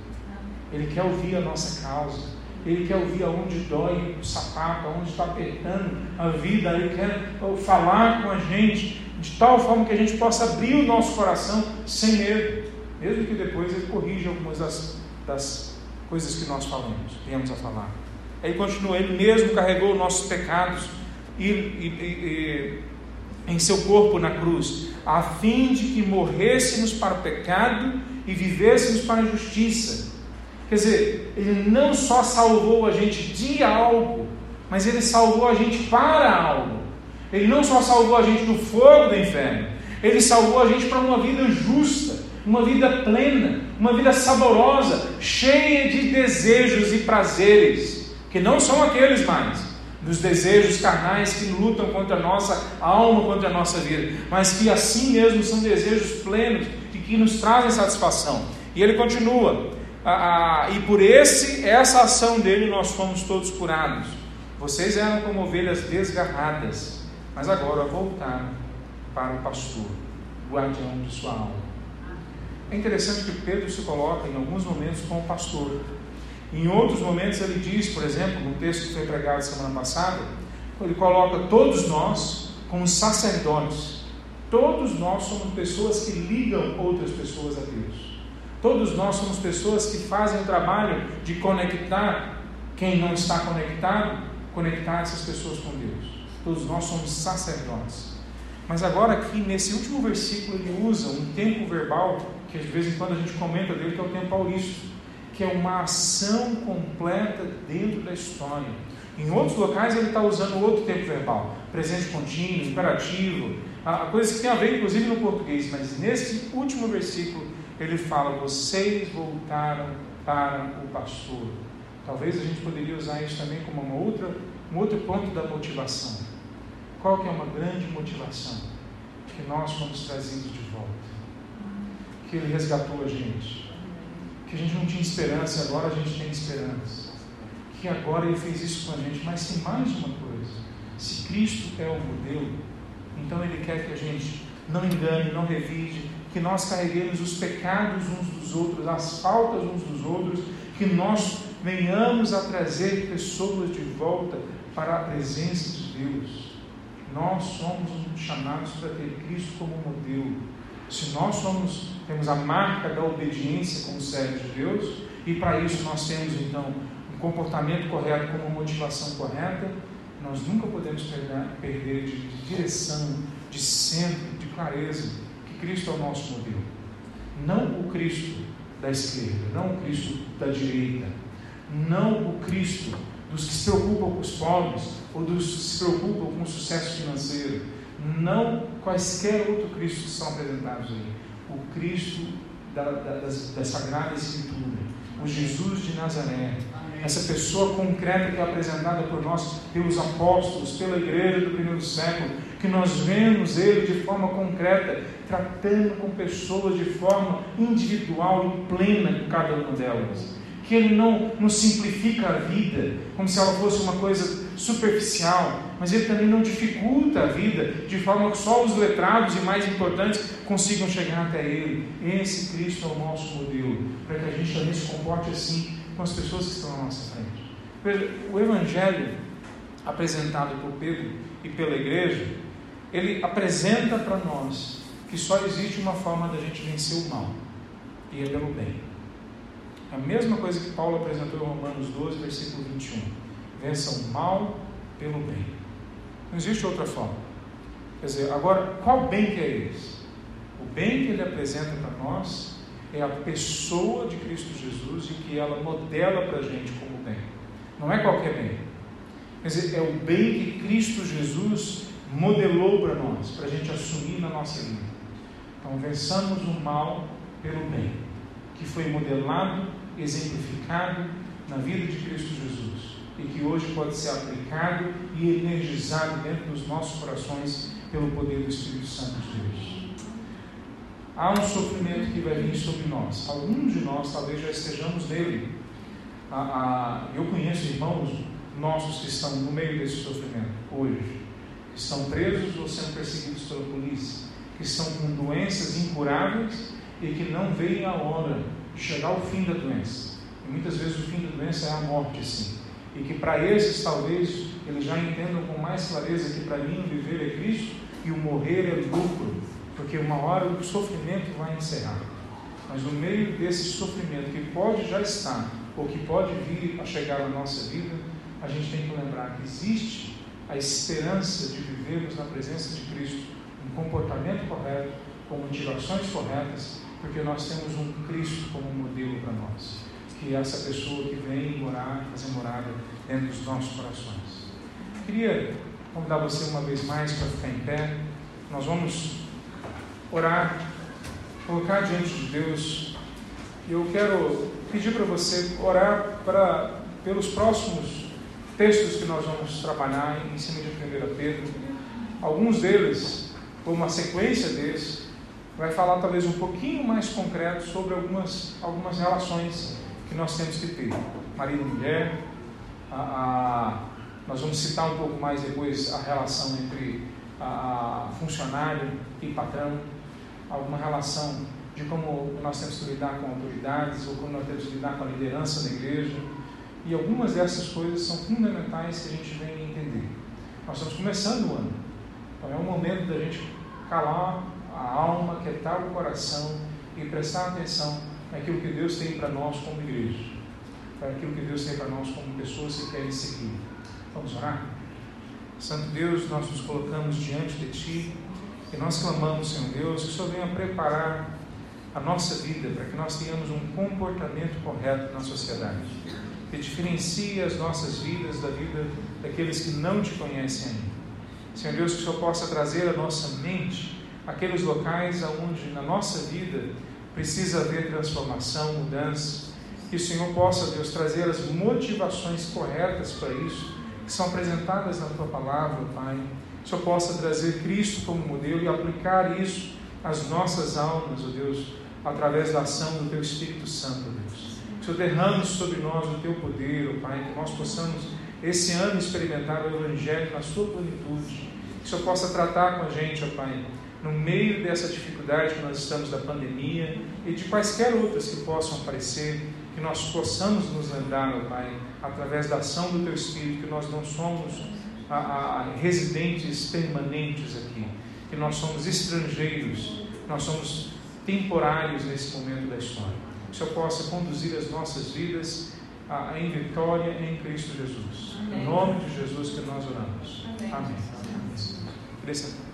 Ele quer ouvir a nossa causa. Ele quer ouvir aonde dói o sapato, aonde está apertando a vida. Ele quer falar com a gente de tal forma que a gente possa abrir o nosso coração sem medo. Mesmo que depois ele corrija algumas das, das coisas que nós falamos, viemos a falar. Aí continua, ele mesmo carregou nossos pecados e, e, e, em seu corpo na cruz, a fim de que morrêssemos para o pecado e vivêssemos para a justiça. Quer dizer, ele não só salvou a gente de algo, mas ele salvou a gente para algo. Ele não só salvou a gente do fogo do inferno, ele salvou a gente para uma vida justa, uma vida plena, uma vida saborosa, cheia de desejos e prazeres, que não são aqueles mais, dos desejos carnais que lutam contra a nossa alma, contra a nossa vida, mas que assim mesmo são desejos plenos e que nos trazem satisfação. E ele continua, ah, ah, e por esse essa ação dele nós fomos todos curados. Vocês eram como ovelhas desgarradas, mas agora voltaram para o pastor, guardião de sua alma. É interessante que Pedro se coloca em alguns momentos como pastor. Em outros momentos ele diz, por exemplo, no texto que foi pregado semana passada, ele coloca todos nós como sacerdotes. Todos nós somos pessoas que ligam outras pessoas a Deus. Todos nós somos pessoas que fazem o trabalho de conectar quem não está conectado, conectar essas pessoas com Deus. Todos nós somos sacerdotes. Mas agora aqui nesse último versículo ele usa um tempo verbal que de vez em quando a gente comenta dele, que é o tempo aurista, que é uma ação completa dentro da história. Em outros locais ele está usando outro tempo verbal, presente contínuo, imperativo, a, coisa que tem a ver inclusive no português, mas nesse último versículo ele fala: vocês voltaram para o pastor. Talvez a gente poderia usar isso também como uma outra, um outro ponto da motivação. Qual que é uma grande motivação? Que nós fomos trazidos de volta que Ele resgatou a gente. Que a gente não tinha esperança e agora a gente tem esperança. Que agora Ele fez isso com a gente. Mas tem mais uma coisa: se Cristo é o modelo, então Ele quer que a gente não engane, não revide, que nós carreguemos os pecados uns dos outros, as faltas uns dos outros, que nós venhamos a trazer pessoas de volta para a presença de Deus. Nós somos chamados para ter Cristo como modelo. Se nós somos, temos a marca da obediência como servos de Deus, e para isso nós temos então um comportamento correto como motivação correta, nós nunca podemos perder, perder de, de direção, de centro, de clareza, que Cristo é o nosso modelo. Não o Cristo da esquerda, não o Cristo da direita, não o Cristo dos que se preocupam com os pobres ou dos que se preocupam com o sucesso financeiro não quaisquer outro Cristo que são apresentados aí. O Cristo da, da, da Sagrada Escritura, o Jesus de Nazaré, essa pessoa concreta que é apresentada por nós, pelos apóstolos, pela igreja do primeiro século, que nós vemos ele de forma concreta, tratando com pessoas de forma individual e plena com cada uma delas. Que ele não, não simplifica a vida como se ela fosse uma coisa superficial, mas ele também não dificulta a vida de forma que só os letrados e mais importantes consigam chegar até ele. Esse Cristo é o nosso modelo, para que a gente também se comporte assim com as pessoas que estão à nossa frente. Veja, o Evangelho apresentado por Pedro e pela igreja, ele apresenta para nós que só existe uma forma da gente vencer o mal, e é pelo bem. A mesma coisa que Paulo apresentou em Romanos 12, versículo 21 vença o mal pelo bem. Não existe outra forma. Quer dizer, agora, qual bem que é esse? O bem que ele apresenta para nós é a pessoa de Cristo Jesus e que ela modela para a gente como bem. Não é qualquer bem. Quer dizer, é o bem que Cristo Jesus modelou para nós, para a gente assumir na nossa vida. Então, vençamos o mal pelo bem, que foi modelado, exemplificado na vida de Cristo Jesus e que hoje pode ser aplicado e energizado dentro dos nossos corações pelo poder do Espírito Santo de Deus. há um sofrimento que vai vir sobre nós. Alguns de nós talvez já estejamos nele. eu conheço irmãos nossos que estão no meio desse sofrimento hoje, que estão presos ou sendo perseguidos pela polícia, que estão com doenças incuráveis e que não veem a hora de chegar ao fim da doença. E muitas vezes o fim da doença é a morte, sim. E que para esses talvez eles já entendam com mais clareza que para mim viver é Cristo e o morrer é lucro, porque uma hora o sofrimento vai encerrar. Mas no meio desse sofrimento que pode já estar ou que pode vir a chegar na nossa vida, a gente tem que lembrar que existe a esperança de vivermos na presença de Cristo, um comportamento correto, com motivações corretas, porque nós temos um Cristo como modelo para nós, que essa pessoa que vem morar, fazer morada dentro dos nossos corações. Queria convidar você uma vez mais para ficar em pé. Nós vamos orar, colocar diante de Deus. Eu quero pedir para você orar para, pelos próximos textos que nós vamos trabalhar em cima de 1 Pedro. Alguns deles, ou uma sequência deles, vai falar talvez um pouquinho mais concreto sobre algumas, algumas relações que nós temos que ter. Marido e mulher, a, a, nós vamos citar um pouco mais depois a relação entre a, funcionário e patrão, alguma relação de como nós temos que lidar com autoridades ou como nós temos que lidar com a liderança da igreja e algumas dessas coisas são fundamentais que a gente vem entender. Nós estamos começando o ano, então é o momento da gente calar a alma, quietar o coração e prestar atenção naquilo que Deus tem para nós como igreja, para aquilo que Deus tem para nós como pessoas que querem seguir. Vamos orar? Santo Deus, nós nos colocamos diante de Ti e nós clamamos, Senhor Deus, que o Senhor venha preparar a nossa vida para que nós tenhamos um comportamento correto na sociedade que diferencia as nossas vidas da vida daqueles que não te conhecem ainda. Senhor Deus, que o Senhor possa trazer à nossa mente aqueles locais onde na nossa vida precisa haver transformação, mudança. Que o Senhor possa, Deus, trazer as motivações corretas para isso, que são apresentadas na tua palavra, Pai. Que o Senhor possa trazer Cristo como modelo e aplicar isso às nossas almas, ó Deus, através da ação do teu Espírito Santo, Deus. Senhor, derrame sobre nós o teu poder, oh Pai, que nós possamos esse ano experimentar o Evangelho na sua plenitude. Que o Senhor possa tratar com a gente, ó Pai, no meio dessa dificuldade que nós estamos da pandemia e de quaisquer outras que possam aparecer, que nós possamos nos lembrar, ó Pai, através da ação do Teu Espírito, que nós não somos a, a, residentes permanentes aqui, que nós somos estrangeiros, nós somos temporários nesse momento da história o Senhor possa conduzir as nossas vidas em vitória em Cristo Jesus. Amém. Em nome de Jesus que nós oramos. Amém. Amém. Amém.